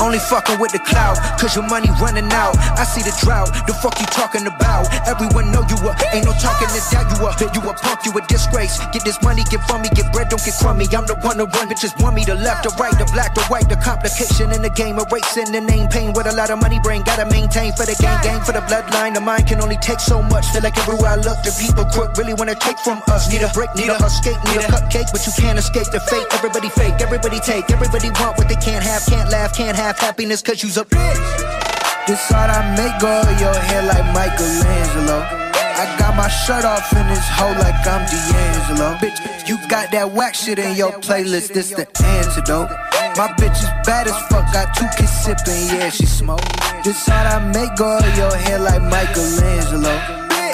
Only fucking with the cloud, cause your money running out. I see the drought, the fuck you talking about? Everyone know you a, ain't no talking to doubt you a, you a punk, you a disgrace. Get this money, get from me, get bread, don't get crummy. I'm the one to run, bitches want me, the left, the right, the black, the white, the complication in the game, of erasing the name, pain with a lot of money, brain, gotta maintain for the gang, gang, for the bloodline. The mind can only take so much, feel like everywhere I look, the people crook, really wanna take from us. Need a brick, need a escape, need a cupcake, but you can't escape the fate. Everybody fake, everybody take, everybody want what they can't have, can't laugh, can't have happiness, cause you's a bitch. This art I make go your head like Michelangelo. I got my shirt off in this hole like I'm D'Angelo. Bitch, you got that whack shit in your playlist, this the antidote. My bitch is bad as fuck, got two kids sipping, yeah, she smoke. This art I make go your head like Michelangelo.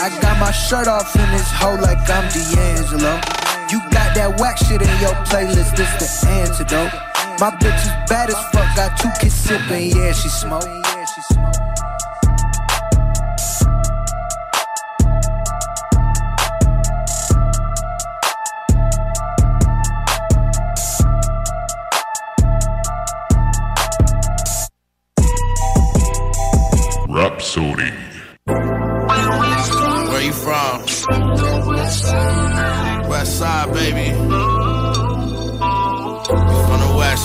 I got my shirt off in this hole like I'm D'Angelo. You got that whack shit in your playlist, this the antidote. My bitch is bad as fuck, got two kids sipping, yeah, she smoke. Rapsodie. Where you from? West side, baby.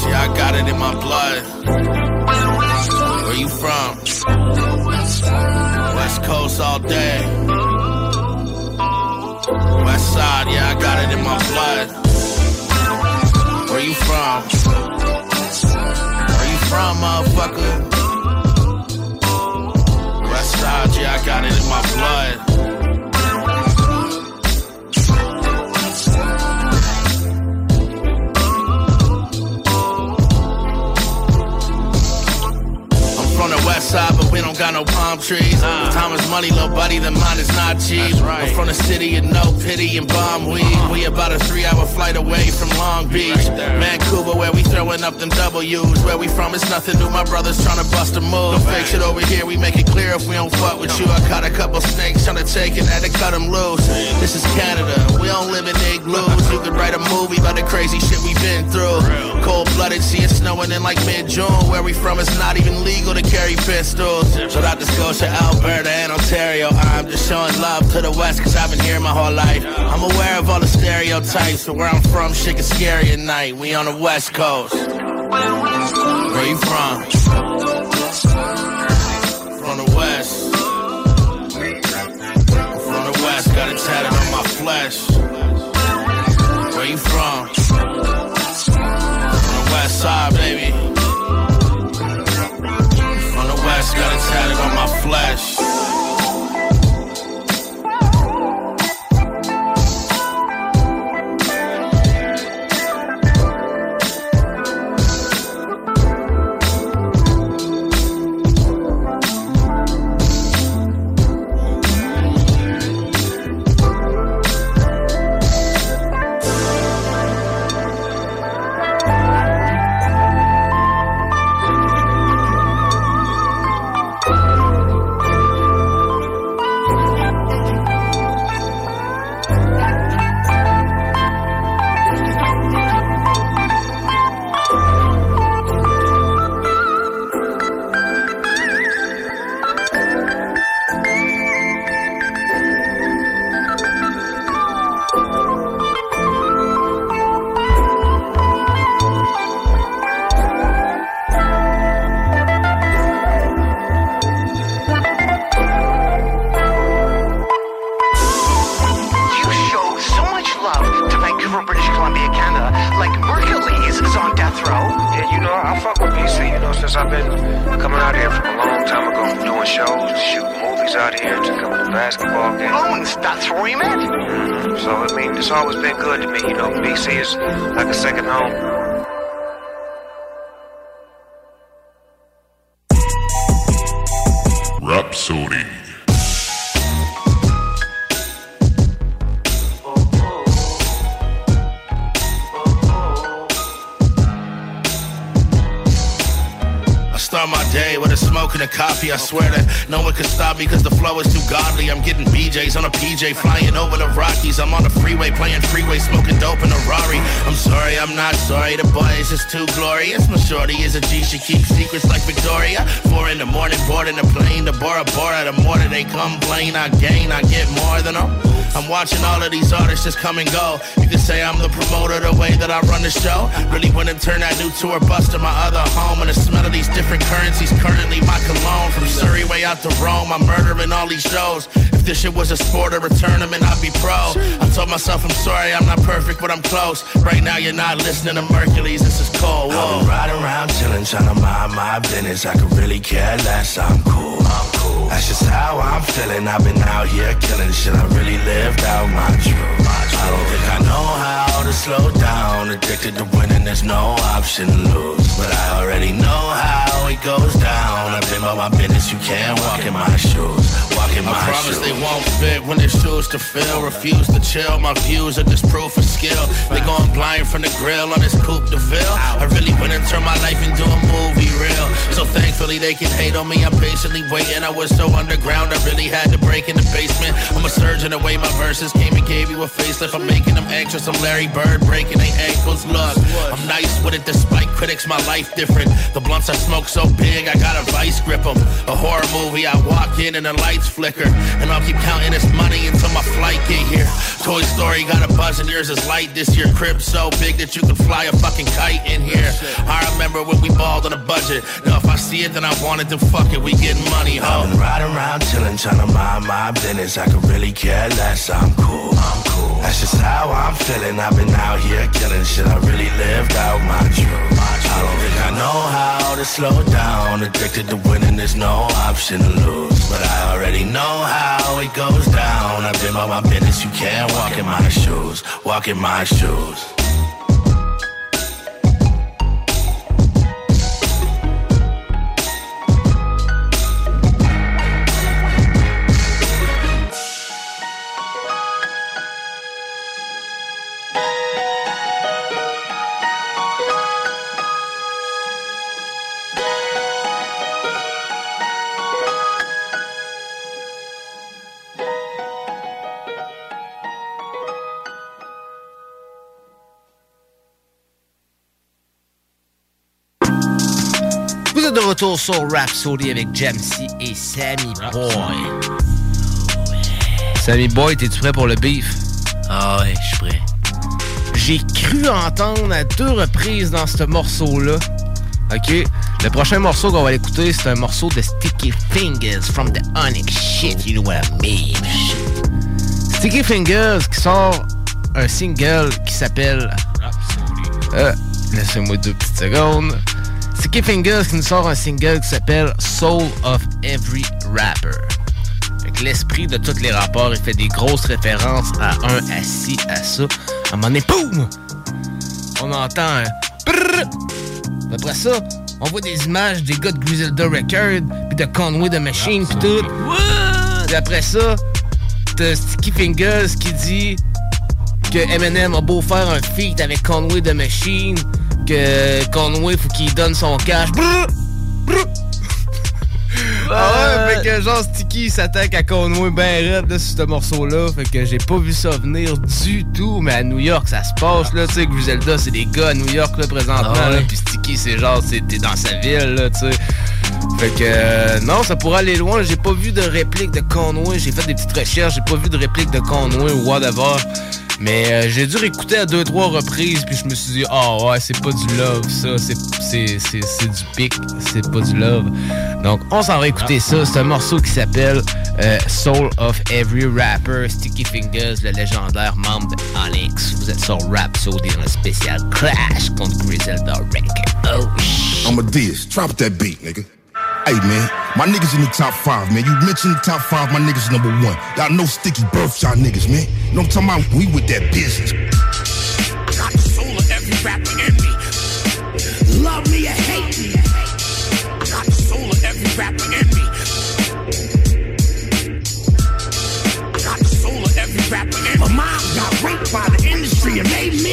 Yeah, I got it in my blood. Where you from? West Coast all day. West side, yeah, I got it in my blood. Where you from? Where you from, motherfucker? West side, yeah, I got it in my blood. But we don't got no palm trees. Time is money, little buddy, the mind is not cheap. I'm from the city of no pity and bomb weed. We about a three hour flight away from Long Beach. Vancouver, where we throwing up them W's. Where we from, it's nothing new. My brother's trying to bust a move. No fake shit over here, we make it clear if we don't fuck with you. I caught a couple snakes trying to take it, had to cut them loose. This is Canada, we don't live in igloos. You could write a movie about the crazy shit we've been through. Cold blooded, see it snowing in like mid June. Where we from, it's not even legal to carry pistols. Shout out to Scotia, Alberta, and Ontario. I'm just showing love to the West, cause I've been here my whole life. I'm aware of all the stereotypes, but where I'm from, shit gets scary at night. We on the West Coast. Where you from? From the West. From the West, got it tatted on my flesh. Where you from? From the West Side, baby. Just come and go. You can say I'm the promoter the way that I run the show. Really and turn that new tour bus to my other home. And the smell of these different currencies currently my cologne. From Surrey way out to Rome, I'm murdering all these shows. If this shit was a sport or a tournament, I'd be pro. I told myself I'm sorry, I'm not perfect, but I'm close. Right now you're not listening to Mercules, this is cold. Whoa. Been riding around chilling, trying to mind my business. I could really care less. I'm cool. I'm cool. That's just how I'm feeling. I've been out here killing shit. I really lived out my truth. I don't think I know how to slow down. Addicted to winning, there's no option to lose. But I already know how it goes down. I've been about my business. You can't walk in my shoes. In my I promise shoes. they won't fit when there's shoes to fill. Refuse to chill. My views are just proof of skill. They going blind from the grill on this coupe de ville. I really went and turned my life into a movie reel. So thankfully they can hate on me. I'm patiently waiting. I was so underground. I really had to break in the basement. I'm a surgeon. The way my verses came and gave you a facelift. I'm making them anxious. I'm Larry Bird breaking their ankles. Look, I'm nice with it despite critics. My life different. The blunts I smoke so big. I got a vice grip 'em. A horror movie. I walk in and the lights flicker. And I'll keep counting this money until my flight get here. Toy Story got a buzz and yours is light this year. Crib so big that you can fly a fucking kite in here. I remember when we balled on a budget. Now if I see it, then I wanted to fuck it. We getting money, ho. I've been riding around chilling, trying to mind my business. I could really care less. I'm cool. I'm cool. That's just how I'm feeling. I've been out here killing shit. I really lived out my truth. I don't think I know how to slow down. Addicted to winning, there's no option to lose. But I already know how it goes down. I've been about my business. You can't walk in my shoes. Walk in my shoes. Rhapsody avec Jamsey et Sammy Boy. Sammy Boy, t'es-tu prêt pour le beef? Ah ouais, je suis prêt. J'ai cru entendre à deux reprises dans ce morceau-là. OK? Le prochain morceau qu'on va écouter, c'est un morceau de Sticky Fingers from the Onyx Shit, you know what I mean? Sticky Fingers qui sort un single qui s'appelle... Euh, Laissez-moi deux petites secondes. Sticky Fingers qui nous sort un single qui s'appelle Soul of Every Rapper. Que l'esprit de tous les rappeurs, il fait des grosses références à un, à ci, à ça. À un moment donné, boum! On entend un brrr. Après ça, on voit des images des gars de Griselda Record, puis de Conway the Machine, puis tout. Puis après ça, t'as Sticky Fingers qui dit que Eminem a beau faire un feat avec Conway the Machine, que Conway faut qu'il donne son cash. Brrr. Brrr. Ah ouais, fait que genre Sticky s'attaque à Conway ben raide là, sur ce morceau-là. Fait que j'ai pas vu ça venir du tout, mais à New York ça se passe là, tu sais, Griselda c'est des gars à New York là présentement, Ah ouais. là, puis Sticky c'est genre t'es dans sa ville là, tu sais. Fait que euh, non, ça pourrait aller loin. J'ai pas vu de réplique de Conway. J'ai fait des petites recherches, j'ai pas vu de réplique de Conway ou whatever. Mais euh, j'ai dû réécouter à deux, trois reprises, puis je me suis dit, ah ouais, c'est pas du love, ça, c'est, du pic, c'est pas du love. Donc, on s'en va écouter ça. C'est un morceau qui s'appelle euh, Soul of Every Rapper, Sticky Fingers, le légendaire membre de Onyx. Vous êtes sur Rap Saudi dans le spécial Clash contre Griselda Rick. Oh, I'm a. Drop that beat, nigga. Hey man, my niggas in the top five, man. You mentioned the top five, my niggas number one. Y'all know sticky birth, y'all niggas, man. You know what I'm talking about? We with that business. Got the soul of every rapper in me. Love me or hate me. Got the soul of every rapper in me. Got the soul of every rapper in me. My mom got raped by the industry and made me.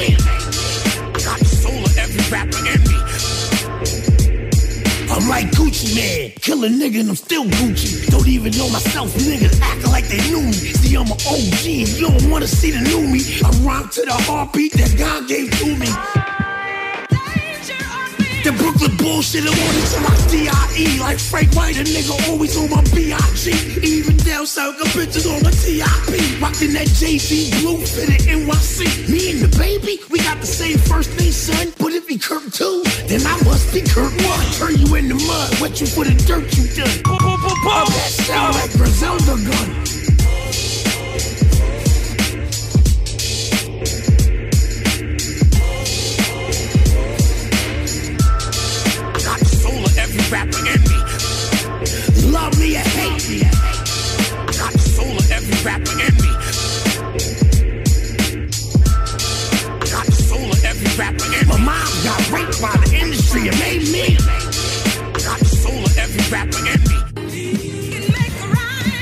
I'm like Gucci man, kill a nigga and I'm still Gucci. Don't even know myself, niggas acting like they knew me. See, I'm an OG you don't wanna see the new me. I rhyme to the heartbeat that God gave to me. The Brooklyn bullshit, I want it to my D.I.E. Like Frank White, a nigga always on my B.I.G. Even down south, got bitches on my T.I.P. Rockin' that Jay-Z blue fitted NYC. Me and the baby, we got the same first name, son. But if he Kirk too, then I must be Kirk one. Turn you in the mud, wet you for the dirt you done. Pop that like Griselda gun. Of rapper in me. Love me or hate me. I Got the soul of every rapper in me. I Got the soul of every rapper in me. My mom got raped by the industry and made me. I Got the soul of every rapper in me.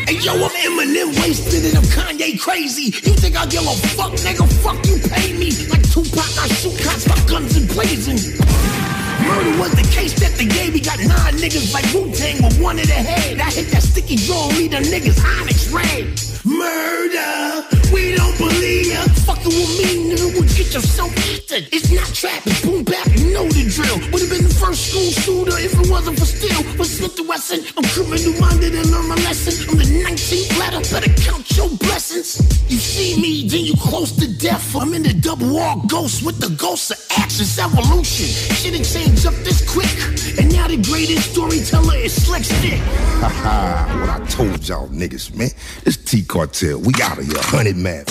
Hey yo, I'm Eminem wasted and I'm Kanye crazy. You think I give a fuck, nigga? Fuck you, pay me. Like Tupac, I shoot cops, my guns and blazing. Murder was the case that they gave me. Got nine niggas like Wu Tang with one in the head. I hit that sticky draw, lead the niggas Onyx red. Murder, we don't believe ya. Fucking with me, nigga, would get yourself eaten. It's not trap, it's boom back, you know the drill. Would've been the first school shooter if it wasn't for steel. But Smith and Wesson, I'm criminal minded and learn my lesson. I'm the 19th letter, better count your blessings. You see me, then you close to death. I'm in the double R ghost with the ghost of actions evolution. Shit had changed up this quick, and now the greatest storyteller is Slick Stick. Haha, what I told y'all niggas, man. This T cartel, we out of here, hundred mad.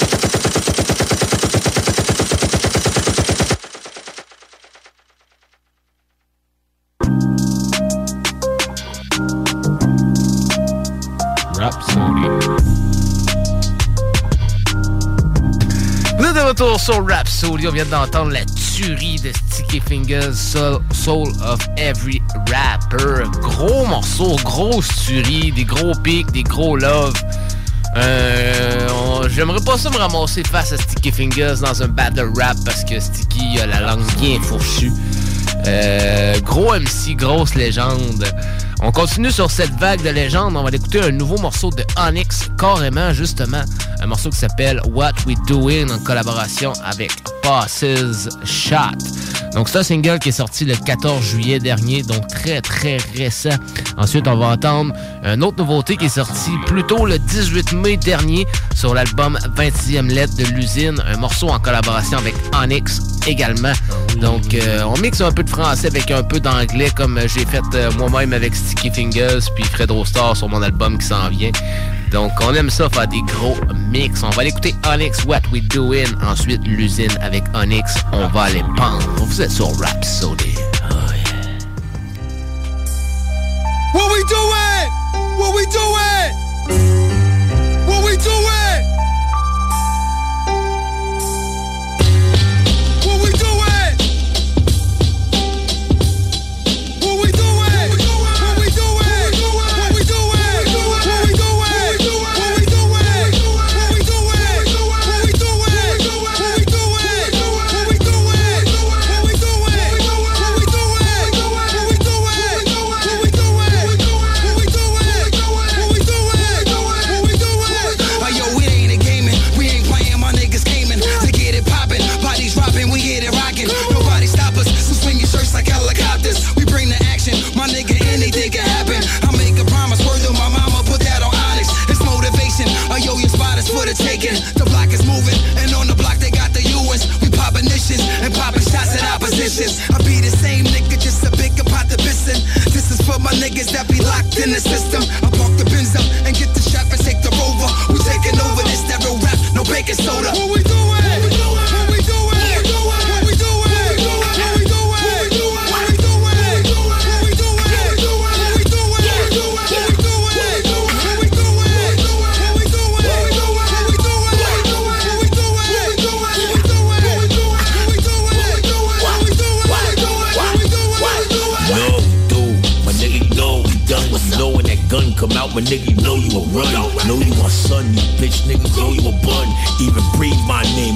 Retour sur Rhapsody. On vient d'entendre la tuerie de Sticky Fingers, Soul, Soul of Every Rapper. Gros morceau, grosse tuerie, des gros pics, des gros love. Euh, J'aimerais pas ça me ramasser face à Sticky Fingers dans un battle rap parce que Sticky a la langue bien fourchue. Euh, gros MC, grosse légende. On continue sur cette vague de légende. On va écouter un nouveau morceau de Onyx, carrément, justement. Un morceau qui s'appelle What We Doing en collaboration avec Bosses Shot. Donc, c'est un single qui est sorti le 14 juillet dernier, donc très, très récent. Ensuite, on va entendre une autre nouveauté qui est sortie plus tôt le 18 mai dernier sur l'album 26e lettre de l'usine. Un morceau en collaboration avec Onyx également. Donc, euh, on mixe un peu de français avec un peu d'anglais, comme j'ai fait euh, moi-même avec Sticky Fingers, puis Fred Star sur mon album qui s'en vient. Donc, on aime ça faire des gros mix. On va aller écouter Onyx, What We Doing. Ensuite, l'usine avec Onyx. On va aller pendre. Vous êtes sur Rhapsody. What we doing? What we doing? What we doing? The block is moving, and on the block they got the US. We popping issues and popping shots at oppositions. I be the same nigga, just a bigger pot to pissin'. This is for my niggas that be locked in the system. I park the bins up and get the shop and take the rover. We taking over this that real rap, no baking soda. What we doing? What we doing?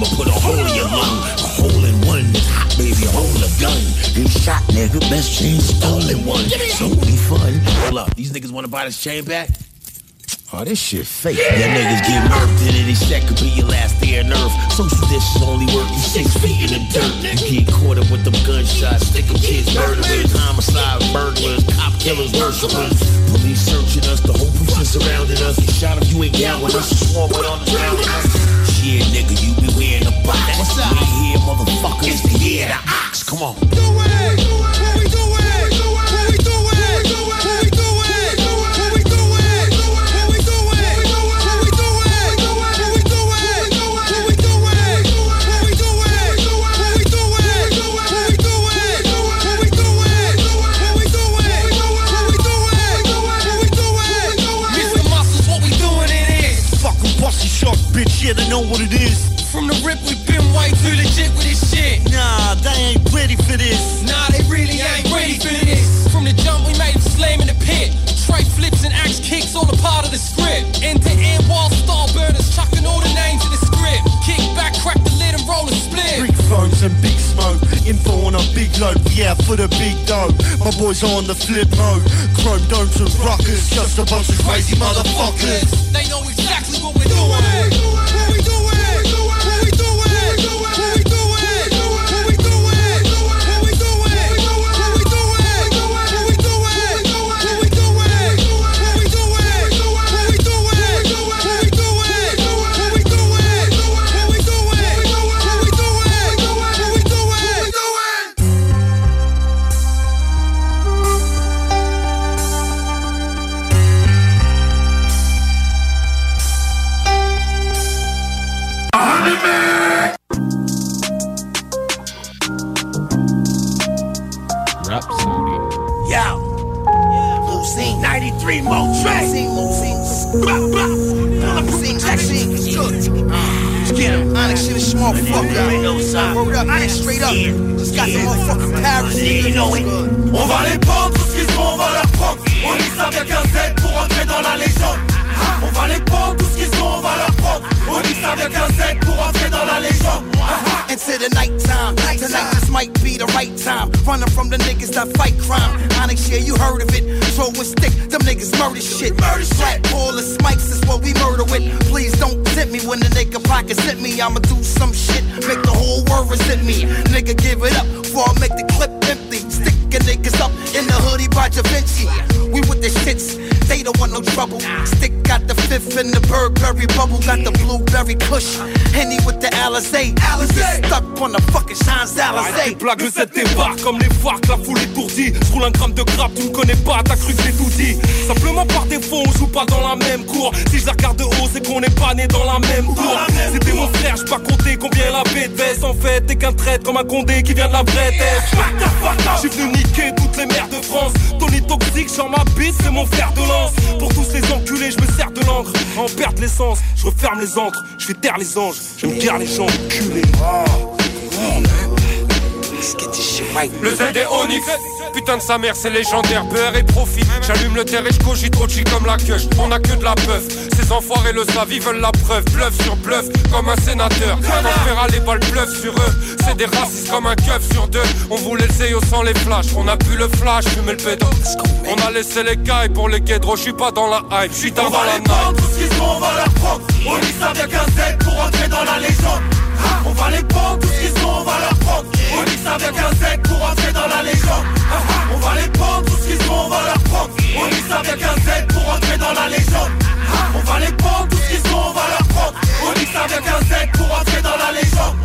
Or put a hole in your lung. A hole in one hot, baby, a hole a gun. Get shot, nigga, best chain stolen one. So be fun. Hold up, these niggas wanna buy this chain back? Oh, this shit fake. Y'all niggas get murked in any second, be your last day on earth. Social distance only work you six feet in the dirt. You get caught up with them gunshots, sticking kids, murderers, homicide, burglars, cop killers, worshipers. Police searching us, the whole precinct surrounding us. Shot if you ain't down with us, with on the ground. Shit, nigga, you be wearing a box. What's up? We here, motherfucker, it's the year the ox. Come on. Mr. they know what it is. From the rip, we been way too legit with this shit. Nah, they ain't ready for this. Nah, they really ain't ready for this. From the jump, we made them slam in the pit. Tray flips and axe kicks, all a part of the script. End to end, wall star burners, chucking all the names in the script. Kick back, crack the lid and roll a split. Big phones and big smoke. Info on a big load, yeah, for the big dough. My boys on the flip mode. Chrome domes and rockers, just a bunch of crazy motherfuckers. They know exactly what we're doing. Blagues, le set débarque comme les farcs, la foule étourdie. Je roule un gramme de grappe, tu me connais pas, t'as cru que j'ai tout dit. Simplement par défaut, on joue pas dans la même cour. Si je la regarde de haut, c'est qu'on n'est pas né dans la même cour. C'était mon frère, j'ai pas compté combien la bête. En fait, t'es qu'un traître comme un condé qui vient de la vraie. J'ai venu niquer toutes les mères de France. Tony toxique, genre ma bite, c'est mon fer de lance. Pour tous les enculés, je me sers de l'encre. En perte l'essence, je referme les encres. Je fais taire les anges, je me garde les gens culés. Le Z est Onyx. Putain de sa mère c'est légendaire. Beurre et profit. J'allume le terre et je cogite au comme la queue. On a que de la peuf Ces enfoirés le savent ils veulent la preuve. Bluff sur bluff comme un sénateur. On verra les balles bluff sur eux? C'est des racistes comme un keuf sur deux. On voulait le Zéo sans les flashs. On a pu le flash fumer le pédo. On a laissé les cailles pour les guédros Je suis pas dans la hype Je suis dans On va la les prendre, night. tout ce qu'ils sont, on va leur prendre. Avec un Z pour entrer dans la légende. On va les prendre, tout ce qu'ils sont, on va leur prendre. On dit ça avec un Z pour entrer dans la légende. On va les prendre, tout ce qu'ils sont, on va leur prendre. On dit ça avec un Z pour entrer dans la légende. On va les prendre, tout ce qu'ils sont, on va leur prendre. On dit ça avec un Z pour entrer dans la légende.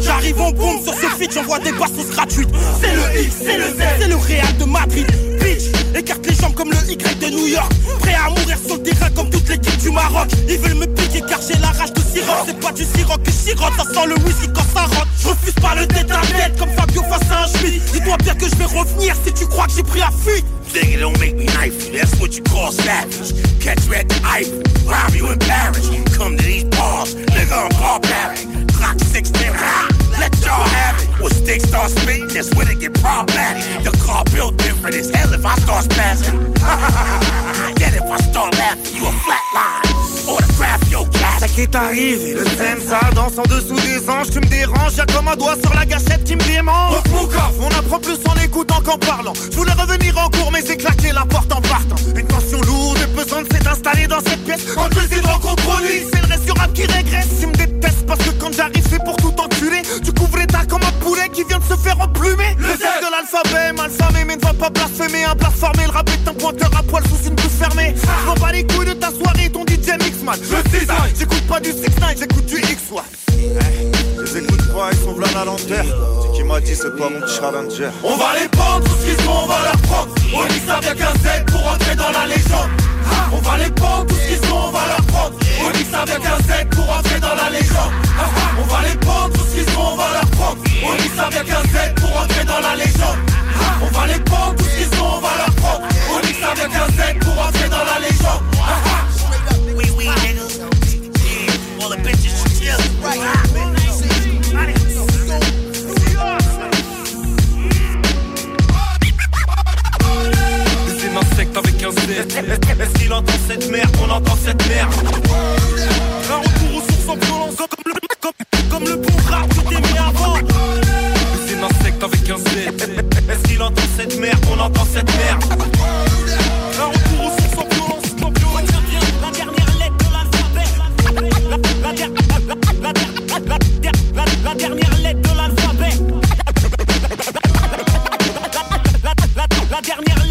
J'arrive en boom sur ce feat j'envoie des bastos gratuites. C'est le X, c'est le Z, c'est le Real de Madrid. Bitch, écarte les jambes comme le Y de New York. Prêt à mourir sur le terrain comme toute l'équipe du Maroc. Ils veulent me piquer car j'ai la rage de Siroc. C'est pas du Siroc que Siroc, ça sent le whisky quand ça rentre. Je refuse pas le tête à tête comme Fabio face à un Schmitt. Dis-toi bien que je vais revenir si tu crois que j'ai pris la fuite. Nigga, don't make me knife. That's what you call savage. Catch you at you in Paris. Come to these bars, nigga, I'm. Nigga, ah, let y'all have it. When sticks start spitting, that's when it get problematic. The car built different as hell if I start spazzing. Yet if I start laughing, you a flatline. Autograph your cat. Ça qui est arrivé, le zen ça danse en dessous des anges, tu me déranges, y'a comme un doigt sur la gâchette qui me démange. On apprend plus en écoutant qu'en parlant. Je voulais revenir en cours, mais j'ai claqué la porte en partant. Une tension lourde et pesante s'est installée dans cette pièce. Quand je décide de rencontrer c'est le reste rap qui régresse. Ils me détestent parce que quand j'arrive, c'est pour tout enculer. Tu couvres comme un poulet qui vient de se faire emplumer. Le Z de l'alphabet, malfamé, mais ne va pas blasphémer. Un blasphémé, le rap est un pointeur à poil sous une bouche fermée. Je m'en bats les couilles de ta soirée, ton DJ Mixman. Je j'écoute pas du 6 9 j'écoute du X1. Les écoute pas, ils sont. C'est qui m'a dit, c'est pas mon challenger. On va les prendre, tout ce qu'ils sont, on va leur prendre. On dit ça avec un Z pour entrer dans la légende. On va les prendre, tout ce qu'ils sont, on va leur prendre. On dit ça avec un Z pour entrer dans la légende. On va les prendre, tout ce qu'ils sont, on va leur prendre. On dit ça avec un Z pour entrer dans la légende. On va les prendre, tout ce qu'ils sont, on va leur prendre. On dit ça avec un Z pour entrer dans la légende. Oui, oui, nigga. All the bitches chill. Est-ce qu'il entend cette merde On entend cette merde. Un retour aux sources en violence comme le, comme, comme le bon rap que t'aimais avant. C'est un insecte avec un Z. Est-ce qu'il entend cette merde On entend cette merde. Un retour aux sources en violence. en violence. La dernière lettre de l'alphabet. La, la, la, la dernière lettre de l'alphabet. La dernière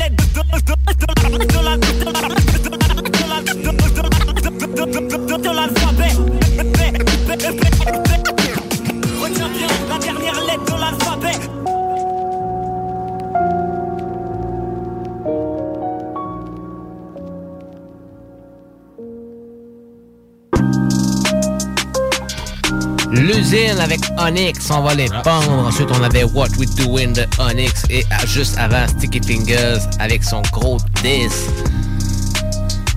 L'usine avec Onyx, on va les pendre. Ensuite, on avait What We Doing de Onyx. Et à- juste avant, Sticky Fingers avec son gros diss.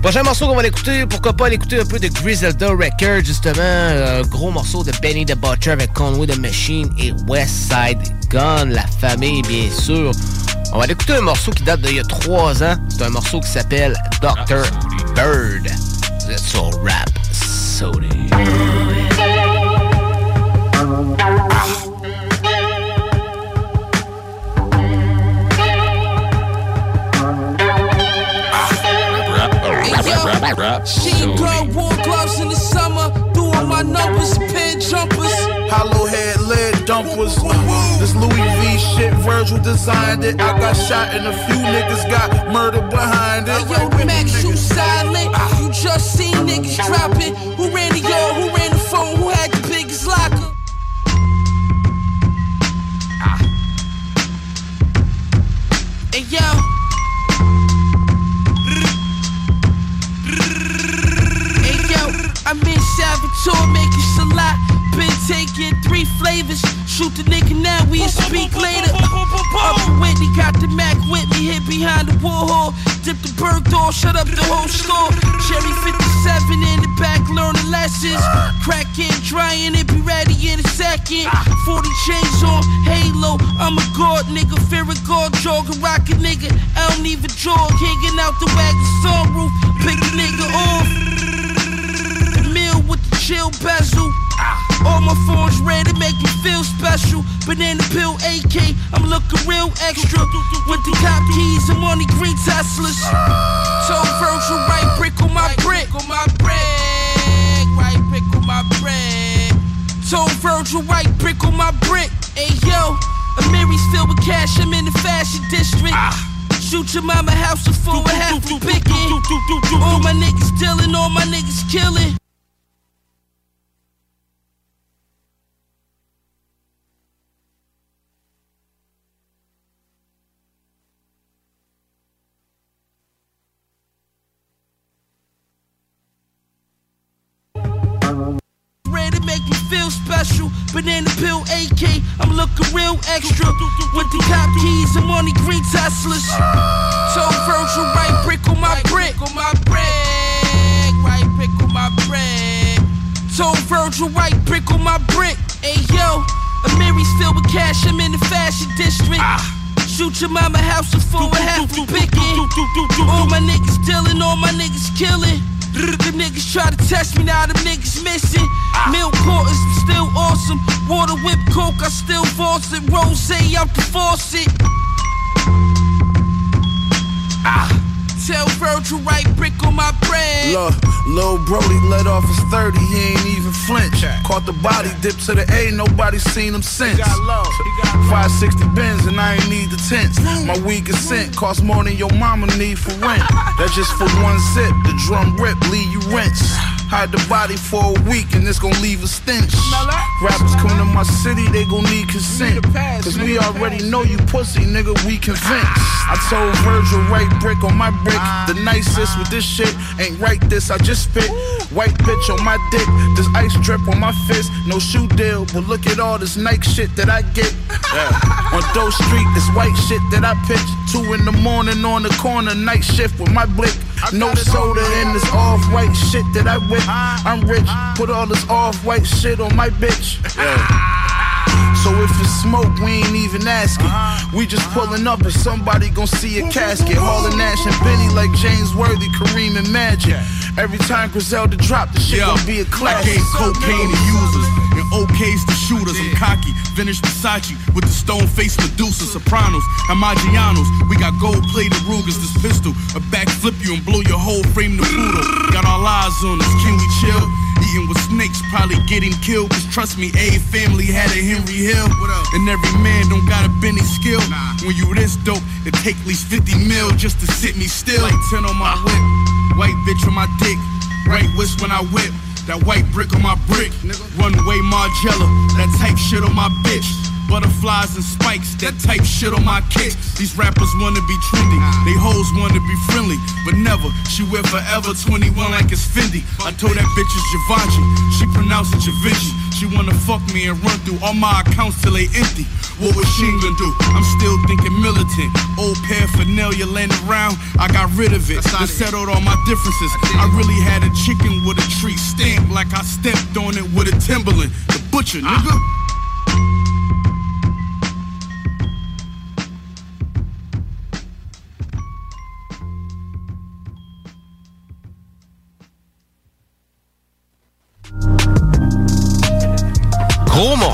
Prochain morceau qu'on va l'écouter, pourquoi pas l'écouter un peu de Griselda Records, justement. Un gros morceau de Benny the Butcher avec Conway the Machine et West Side Gun, la famille, bien sûr. On va l'écouter un morceau qui date d'il y a trois ans. C'est un morceau qui s'appelle Dr. Bird. Vous êtes sur Rap Sody. She girl wore gloves in the summer, doing my numbers, pin jumpers. Hollow head lead dumpers. This Louis V shit, Virgil designed it. I got shot and a few niggas got murdered behind it. Yo, Max, you silent. Ah. You just seen niggas dropping. Who ran the yard? Who ran Salvatore making salat. Been taking three flavors. Shoot the nigga now, we speak later. Up in Whitney, got the Mac with me, hit behind the wall. Dip the bird door, shut up the whole store. Cherry 57 in the back, learning lessons. Cracking, drying it, be ready in a second. 40 chains on, halo. I'm a god, nigga. Fear a god, jog, a rocket, nigga. I don't even jog, hanging out the wagon sunroof. Pick the nigga off. Chill bezel. All my phones it make me feel special. Banana pill AK, I'm looking real extra. With the cop keys, I'm on the green Teslas. Told Virgil, right brick on my brick. On my brick, right brick on my brick. Told Virgil, right brick on my brick. Hey yo, Amiri's filled with cash, I'm in the fashion district. Shoot your mama house before a half a picking. All my niggas dealing, all my niggas killing. Banana pill AK, I'm looking real extra. With the cop keys, I'm on the green Teslas. Told Virgil, right brick on my brick. On my brick, right brick on my brick. Told Virgil, right brick on my brick. Hey yo, Amiri's filled with cash, I'm in the fashion district. Ah. Shoot your mama house of four and half we picking. All my niggas dealing, all my niggas killing. The niggas try to test me, now them niggas missing. Milk quarters, still awesome. Water whip coke, I still force it. Rose out the faucet. Ah. Tell Virgil right brick on my bread. Look, Lil Brody let off his 30, he ain't even flinch. Caught the body, dipped to the A, nobody seen him since. 560 bins and I ain't need the tents. My weed consent cost more than your mama need for rent. That's just for one zip, the drum rip, leave you rinse. Hide the body for a week and it's gonna leave a stench. Rappers come to my city, they gon' need consent. Cause we already know you pussy, nigga, we convinced. I told Virgil, right brick on my brick. The nicest with this shit ain't right this, I just spit. White bitch on my dick, this ice drip on my fist. No shoe deal, but look at all this Nike shit that I get. on Doe Street, this white shit that I pitch. Two in the morning on the corner, night shift with my blick. No soda in this off white shit that I whip. I'm rich, put all this off white shit on my bitch. So if it's smoke, we ain't even asking. Uh-huh. We just pulling up and somebody gon' see a casket. Hauling Nash and Benny like James Worthy, Kareem and Magic. Every time Griselda drop, the shit gon' be a classic. gave cocaine to users and OKs to shooters. I'm cocky, vintage Versace with the stone face Medusa, Sopranos, and Maggianos. We got gold plated Rugers, this pistol, a backflip you and blow your whole frame to poodle. Got all eyes on us, can we chill? Eating with snakes, probably getting killed. Cause trust me, a family had a Henry Hill. And every man don't got a Benny skill. When you this dope, it take at least 50 mil just to sit me still. Like 10 on my whip, white bitch on my dick, right wrist when I whip. That white brick on my brick, runway Margiela, that type shit on my bitch. Butterflies and spikes, that type shit on my kicks. These rappers wanna be trendy, they hoes wanna be friendly, but never. She wear forever 21 like it's Fendi. I told that bitch it's Givenchy, she pronounced it Givenchy. She wanna fuck me and run through all my accounts till they empty. What was she gonna do? I'm still thinking militant. Old paraphernalia laying around, I got rid of it. Just settled all my differences. I really had a chicken with a tree stamp like I stepped on it with a Timberland. The butcher, nigga.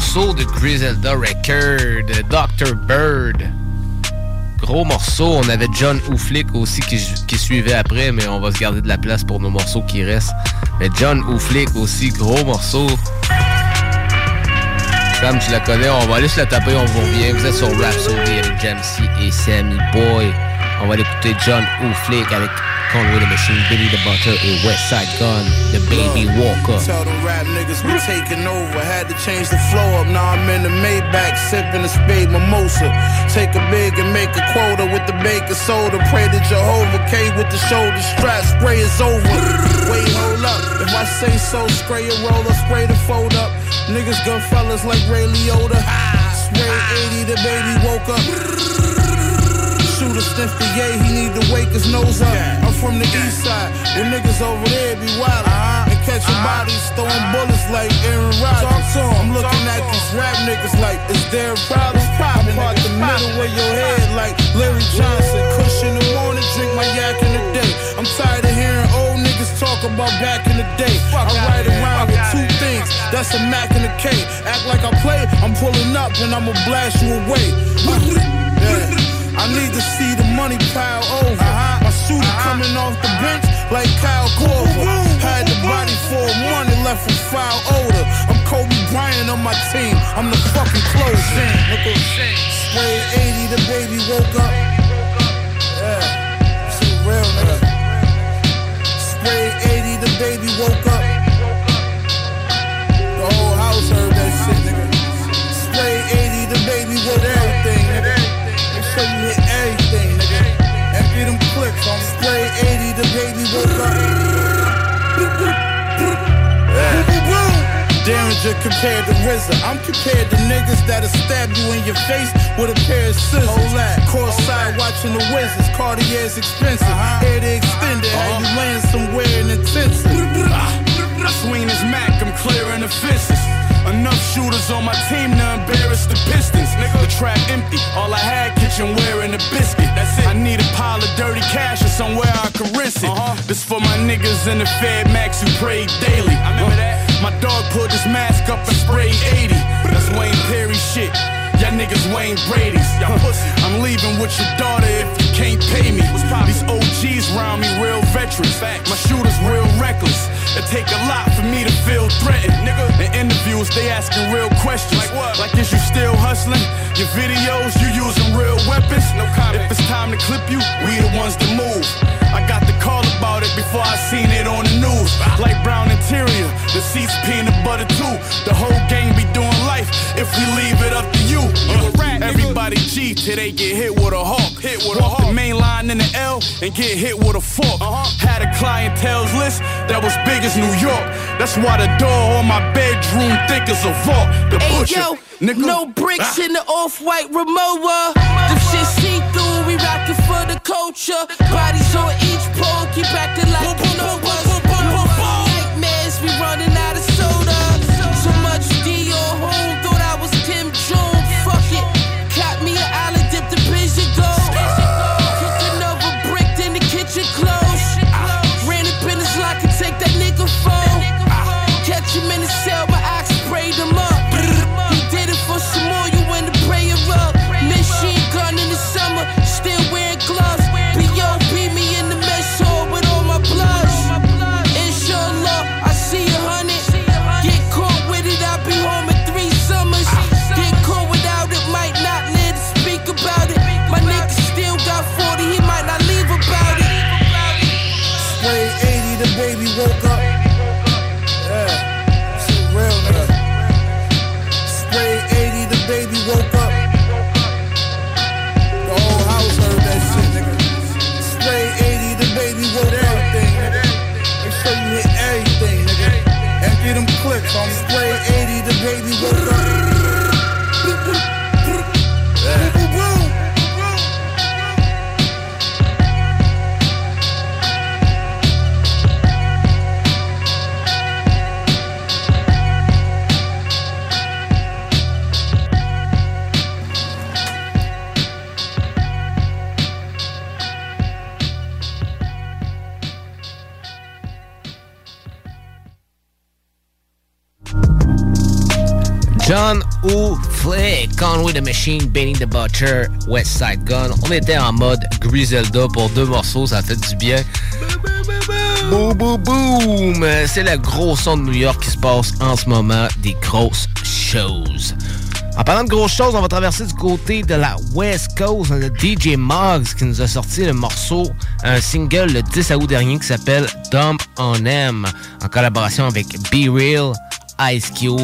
Morceau de Griselda Record, Dr. Bird. Gros morceau. On avait John Ouflick aussi qui, suivait après, mais on va se garder de la place pour nos morceaux qui restent. Mais John Ouflick aussi, gros morceau. Sam, tu la connais, on va aller se la taper, on vous revient. Vous êtes sur Rhapsody avec Jamsey et Sammy Boy. On va l'écouter John Ouflick avec Conway a Machine, Billy the Butter a West Side Gun, The Baby Walker. Tell them rap niggas we taking over. Had to change the flow up. Now I'm in the Maybach, sipping a spade mimosa. Take a big and make a quota with the baking soda. Pray to Jehovah K with the shoulder strap. Spray is over. Wait, hold up. If I say so, spray a roller, spray the fold up. Niggas gun fellas like Ray Liotta. Spray 80, the baby woke up. Sniff the yay, he need to wake his nose up. I'm from the east side, where niggas over there be wild. And catching bodies, throwing bullets like Aaron Rodgers. I'm looking at these rap niggas like, is there a problem? I'm part the middle of your head like Larry Johnson. Kush in the morning, drink my yak in the day. I'm tired of hearing old niggas talk about back in the day. I ride around with two things, that's a Mac and a K. Act like I play, I'm pulling up and I'ma blast you away. Yeah. I need to see the money pile over. My shooter uh-huh. coming off the bench like Kyle Korver. Had the body for money left from foul odor. I'm Kobe Bryant on my team. I'm the fucking closing. Nigga, spray 80, the baby woke up. Yeah, shit real, nigga. Spray 80, the baby woke up. The whole house heard that shit, nigga. Spray 80, the baby woke up. Everything, nigga. Make you hit everything, nigga. Empty them clips on spray 80, the baby woke up. Yeah. Derringer compared to RZA. I'm compared to niggas that'll stab you in your face with a pair of scissors. Hold that. Courtside watching the Wizards. Cartier's expensive. Uh-huh. Hair to extend it. How you uh-huh. land somewhere in intensive. I ah. swing this Mac, I'm clearing the fences. Enough shooters on my team to embarrass the Pistons. The trap empty, all I had kitchenware and a biscuit. That's it. I need a pile of dirty cash or somewhere I can rinse it. Uh-huh. This for my niggas in the Fed Max who pray daily. I remember uh-huh. that. My dog pulled his mask up and sprayed 80. That's Wayne Perry shit. Y'all niggas Wayne Brady's. Huh. I'm leaving with your daughter if you can't pay me. These OGs round me real veterans. My shooters real reckless. It take a lot for me to feel threatened. Nigga, in interviews they asking real questions. Like what? Like is you still hustling? Your videos you using real weapons? No comment. If it's time to clip you, we the ones to move. I got the call about it before I seen it on the news. Ah. Light brown interior, the seats peanut butter too. The whole gang be doing life if we leave it up to you. Uh, everybody G till they get hit with a hawk. Hit with Walk a hawk. the main line in the L and get hit with a fork. Uh-huh. Had a clientele's list that was big as New York. That's why the door on my bedroom thick as a vault. The Hey butcher, yo, nigga. no bricks Ah. in the off-white Rimowa. The shit see through, we rockin' for the culture. Bodies on each pole, keep acting like you know us. John O. Flick, Conway the Machine, Benny the Butcher, West Side Gun. On était en mode Griselda pour deux morceaux, ça fait du bien. Boum, boum, boum! C'est le gros son de New York qui se passe en ce moment, des grosses choses. En parlant de grosses choses, on va traverser du côté de la West Coast. A DJ Moggs qui nous a sorti le morceau, un single le 10 août dernier qui s'appelle Dump on M, en collaboration avec Be Real, Ice Cube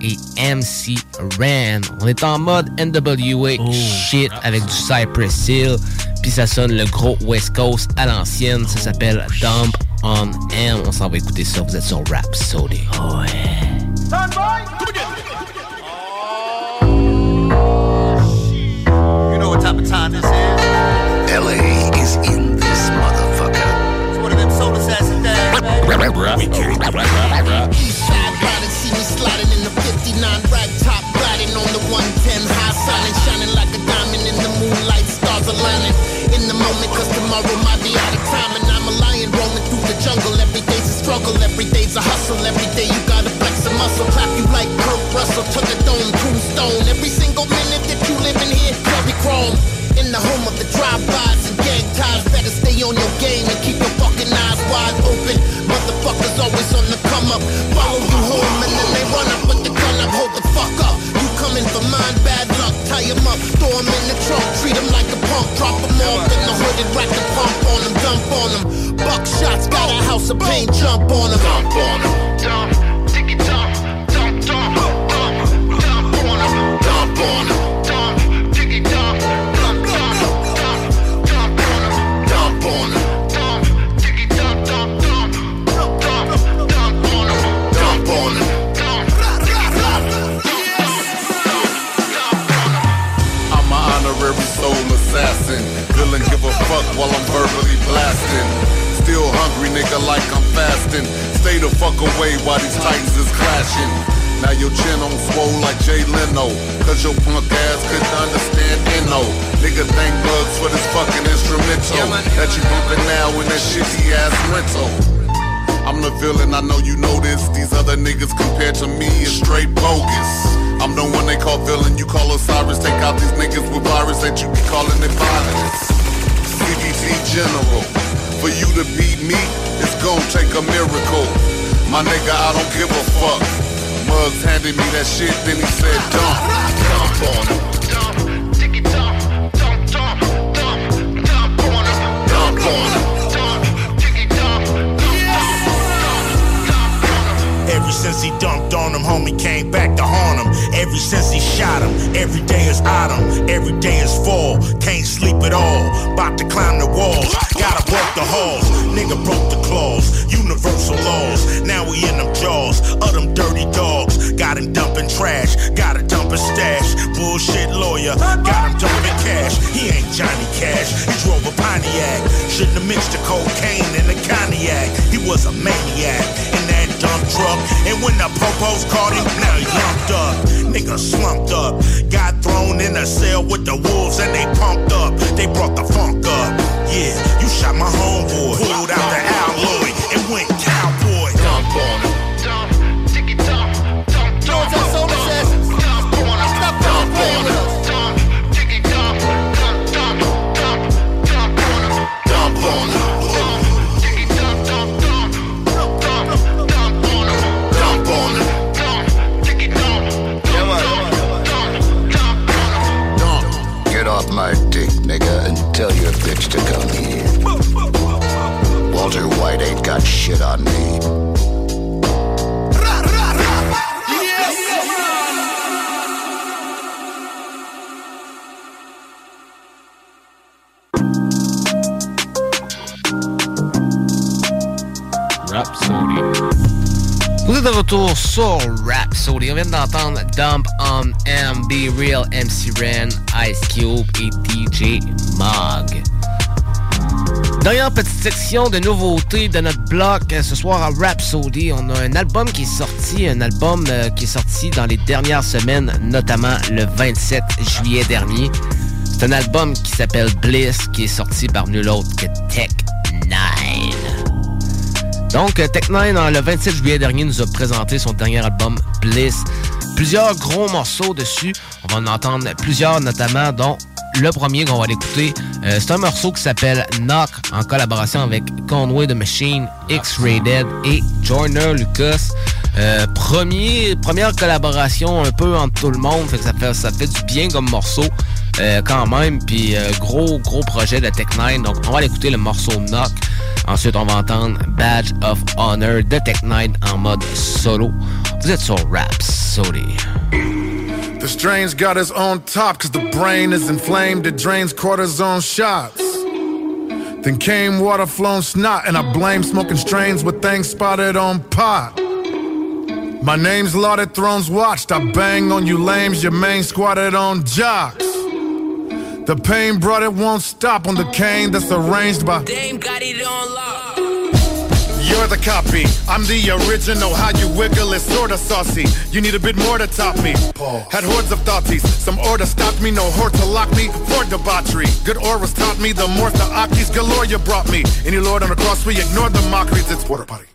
et MC Ren. On est en mode NWA shit avec du Cypress Hill. Puis ça sonne le gros West Coast à l'ancienne. Ça s'appelle Dump on M. On s'en va écouter ça. Vous êtes sur Rhapsody. Oh ouais. You know what type of time this is? LA is in this motherfucker. It's one of them soul assassin things, Eastside riding, see me sliding in the 59 rag top, riding on the 110 high signing, shining like a diamond in the moonlight, stars aligning. In the moment, cause tomorrow might be out of time, and I'm a lion roaming through the jungle. Every day's a struggle, every day's a hustle, every day you gotta flex a muscle, clap you like Kurt Russell, took a dome, tombstone. Every single minute that you live in here, Jerry Chrome. In the home of the drive-bys and gang ties, better stay on your game and keep your fucking eyes wide open. Motherfuckers always on the come up, follow you home and then they run up with the gun up. Hold the fuck up, you coming for mine, bad luck. Tie 'em up, throw 'em in the trunk, treat 'em like a punk, drop 'em off in the hood and rack the pump on 'em, dump on 'em. Buck shots, got a house of pain, jump on 'em, dump on 'em, dump, dump, dump, dump, dump, dump on 'em, dump on 'em, villain give a fuck while I'm verbally blasting. Still hungry, nigga, like I'm fasting. Stay the fuck away while these titans is clashing. Now your chin on swole like Jay Leno Cause your punk ass couldn't understand N.O. Nigga thank bugs for this fucking instrumental That you bumping now in that shitty ass rental I'm the villain, I know you know this. These other niggas compared to me is straight bogus. I'm the one they call villain, you call Osiris. Take out these niggas with virus that you be calling it violence. CBT General, for you to beat me, it's gon' take a miracle. My nigga, I don't give a fuck. Muggs handed me that shit, then he said dump. Dump on him. Dump dump, dump, dump, dump on him. Ever since he dumped on him, homie came back to haunt him. Ever since he shot him, every day is autumn, every day is fall. Can't sleep at all, about to climb the walls. Gotta walk the halls, nigga broke the claws. Universal laws, now we in them jaws of them dirty dogs. Got him dumping trash, got a dumping stash. Bullshit lawyer, got him dumping cash. He ain't Johnny Cash, he drove a Pontiac. Shouldn't have mixed the cocaine and the cognac. He was a maniac in that dump truck. And when the popos caught him, now he lumped up. Nigga slumped up. Got thrown in a cell with the wolves and they pumped up. They brought the funk up. Yeah, you shot my homeboy. Pulled out the alloy and went cowboy. Dump on him. To come here. Walter White ain't got shit on me. Rapsodie. Vous êtes de retour sur Rapsodie. On vient d'entendre Dump on M, B-Real, MC Ren, Ice Cube et DJ Mog. Dernière petite section de nouveautés de notre bloc euh, ce soir à Rhapsody. On a un album qui est sorti, un album euh, qui est sorti dans les dernières semaines, notamment le 27 juillet dernier. C'est un album qui s'appelle Bliss, qui est sorti par nul autre que Tech 9. Donc, euh, Tech 9, le 27 juillet dernier, nous a présenté son dernier album, Bliss. Plusieurs gros morceaux dessus. On va en entendre plusieurs, notamment, dont le premier qu'on va l'écouter. euh, c'est un morceau qui s'appelle Knock, en collaboration avec Conway the Machine, X-Rated et Joyner Lucas. Euh, premier, première collaboration un peu entre tout le monde, fait que ça, fait, ça fait du bien comme morceau. euh, quand même, puis gros gros projet de Tech 9. Donc on va aller écouter le morceau Knock. Ensuite on va entendre Badge of Honor de Tech 9 en mode solo. Vous êtes sur Rhapsody. The strain's got its own top, cause the brain is inflamed, it drains cortisone shots. Then came water flown snot, and I blame smoking strains with things spotted on pot. My name's lauded, thrones watched. I bang on you lames, your main squatted on jocks. The pain brought it won't stop on the cane that's arranged by. Dame got it on lock. You're the copy. I'm the original. How you wiggle is sorta saucy. You need a bit more to top me. Had hordes of thoughties. Some order stopped me. No horde to lock me. For debauchery. Good was taught me. The more the Akis galore you brought me. Any lord on the cross, we ignore the mockeries. It's water potty.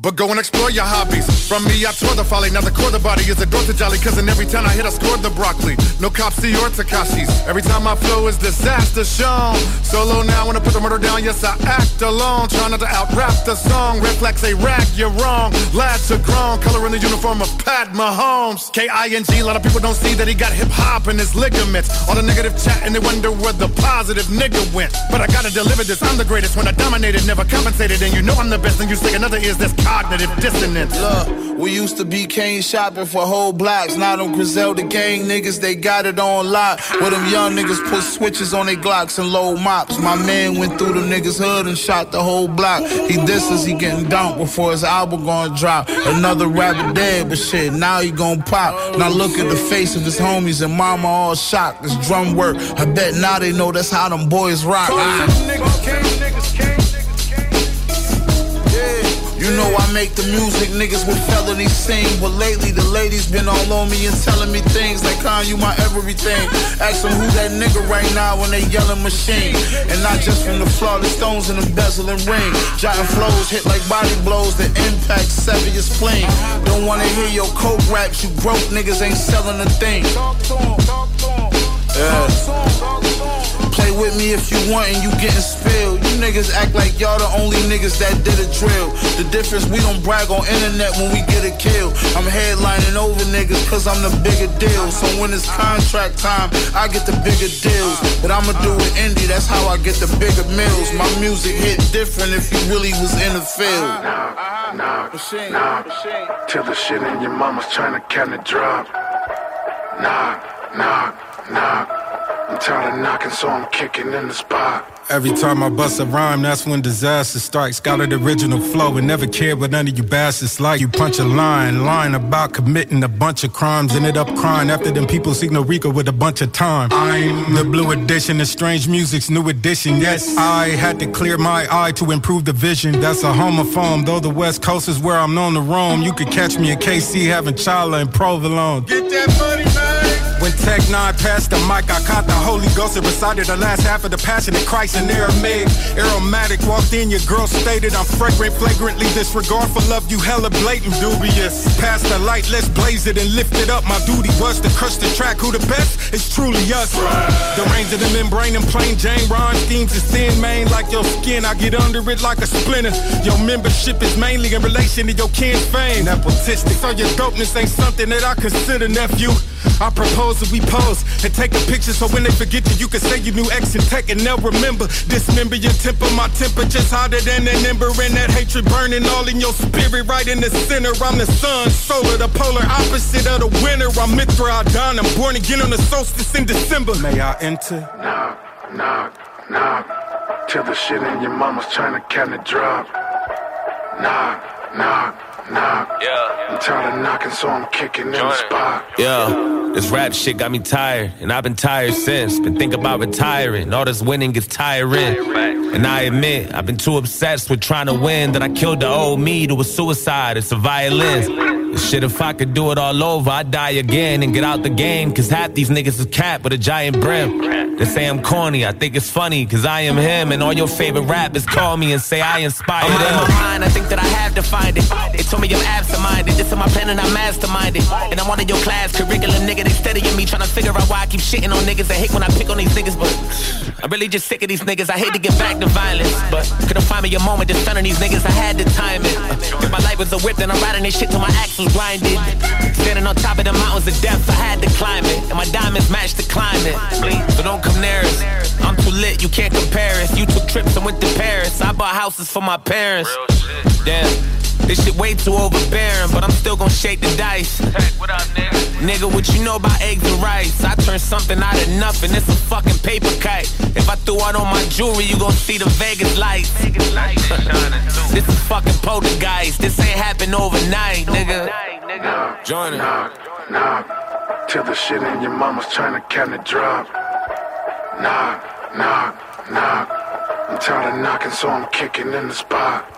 But go and explore your hobbies. From me, I tore the folly. Now the core the body is a door to jolly. Cause in every town I hit, I scored the broccoli. No Copsy or Takashis. Every time I flow is disaster shown. Solo now, when I put the murder down, yes, I act alone. Try not to out rap the song. Reflex a rag, you're wrong. Lads are grown. Color in the uniform of Pat Mahomes. K I N G. A lot of people don't see that he got hip hop in his ligaments. All the negative chat and they wonder where the positive nigga went. But I gotta deliver this. I'm the greatest when I dominated, never compensated. And you know I'm the best. And you say another is this cognitive dissonance. Look, we used to be cane shopping for whole blocks. Now them Griselda gang niggas, they got it on lock. Where them young niggas put switches on their Glocks and low mops. My man went through the niggas' hood and shot the whole block. He disses, he getting dumped before his album gonna drop. Another rapper dead, but shit, now he gon' pop. Now look at the face of his homies and mama all shocked. This drum work, I bet now they know that's how them boys rock. Ah. You know I make the music, niggas with felonies sing. But lately the ladies been all on me and telling me things like, Con, you my everything. Ask them who's that nigga right now when they yelling machine. And not just from the flawless stones and embezzling ring. Jotting flows hit like body blows that impact sever your spleen. Don't wanna hear your coke raps, you broke niggas ain't selling a thing. Yeah. Play with me if you want and you getting spilled. You niggas act like y'all the only niggas that did a drill. The difference, we don't brag on internet when we get a kill. I'm headlining over niggas cause I'm the bigger deal. So when it's contract time, I get the bigger deals. But I'ma do it indie, that's how I get the bigger mills. My music hit different if you really was in the field. Nah, nah, nah. Till the shit in your mama's trying to count the drop. Nah, nah, nah. I'm tired of knocking, so I'm kicking in the spot. Every time I bust a rhyme, that's when disaster strikes. Got an original flow and never cared what none of you bastards like. You punch a line, line about committing a bunch of crimes, ended up crying after them people signal Rico with a bunch of time. I'm the blue edition, the strange music's new edition. Yes, I had to clear my eye to improve the vision. That's a homophone, though the West Coast is where I'm known to roam. You could catch me in KC having Chala and Provolone. Get that money, man. When Tech N9ne passed the mic, I caught the Holy Ghost and recited the last half of the Passion of Christ in Aramaic. Aromatic walked in, your girl stated I'm fragrant, flagrantly disregard for love, you hella blatant, dubious. Pass the light, let's blaze it and lift it up. My duty was to crush the track, who the best? It's truly us. The range of the membrane and plain Jane Ron schemes is thin, main like your skin. I get under it like a splinter. Your membership is mainly in relation to your kin's fame. Nepotistic, so your dopeness ain't something that I consider nephew. I propose that we pose and take a picture so when they forget you, you can say you knew X and tech and they'll remember. Dismember your temper, my temperature's hotter than an ember, and that hatred burning all in your spirit, right in the center. I'm the sun, solar, the polar opposite of the winter. I'm Mithra, I dawn, I'm born again on the solstice in December. May I enter? Knock, knock, knock. Till the shit in your mama's trying to count the drop. Knock, knock, knock. Yeah. I'm tired of knocking, so I'm kicking in the spot. Yeah, this rap shit got me tired, and I've been tired since. Been thinking about retiring. All this winning gets tiring. And I admit, I've been too obsessed with trying to win that I killed the old me to a suicide. It's a violin. Shit, if I could do it all over, I'd die again and get out the game. Cause half these niggas is cat with a giant brim. They say I'm corny, I think it's funny, cause I am him. And all your favorite rappers call me and say I inspired I'm them. out of my mind, I think that I have to find it. They told me I'm absent-minded. This is my plan and I'm masterminded. And I'm one of your class curriculum nigga. They studying me, trying to figure out why I keep shitting on niggas. They hate when I pick on these niggas, but I'm really just sick of these niggas. I hate to get back to violence, but couldn't find me a moment to stun on these niggas. I had to time it. If my life was a whip, then I'm riding this shit till my axles grinded. Standing on top of the mountains of death, I had to climb it. And my diamonds match the climate. So don't come near us. I'm too lit, you can't compare us. You took trips and went to Paris. I bought houses for my parents. Damn. This shit way too overbearing, but I'm still gonna shake the dice. what up, nigga? Nigga, what you know about eggs and rice? I turned something out of nothing, it's a fucking paper kite. If I threw out on my jewelry, you gon' see the Vegas lights. this is fucking poltergeist, this ain't happen overnight, nigga. Join it. Knock, knock. Till the shit in your mama's trying to count the drop. Knock, knock, knock. I'm tired of knocking, so I'm kicking in the spot.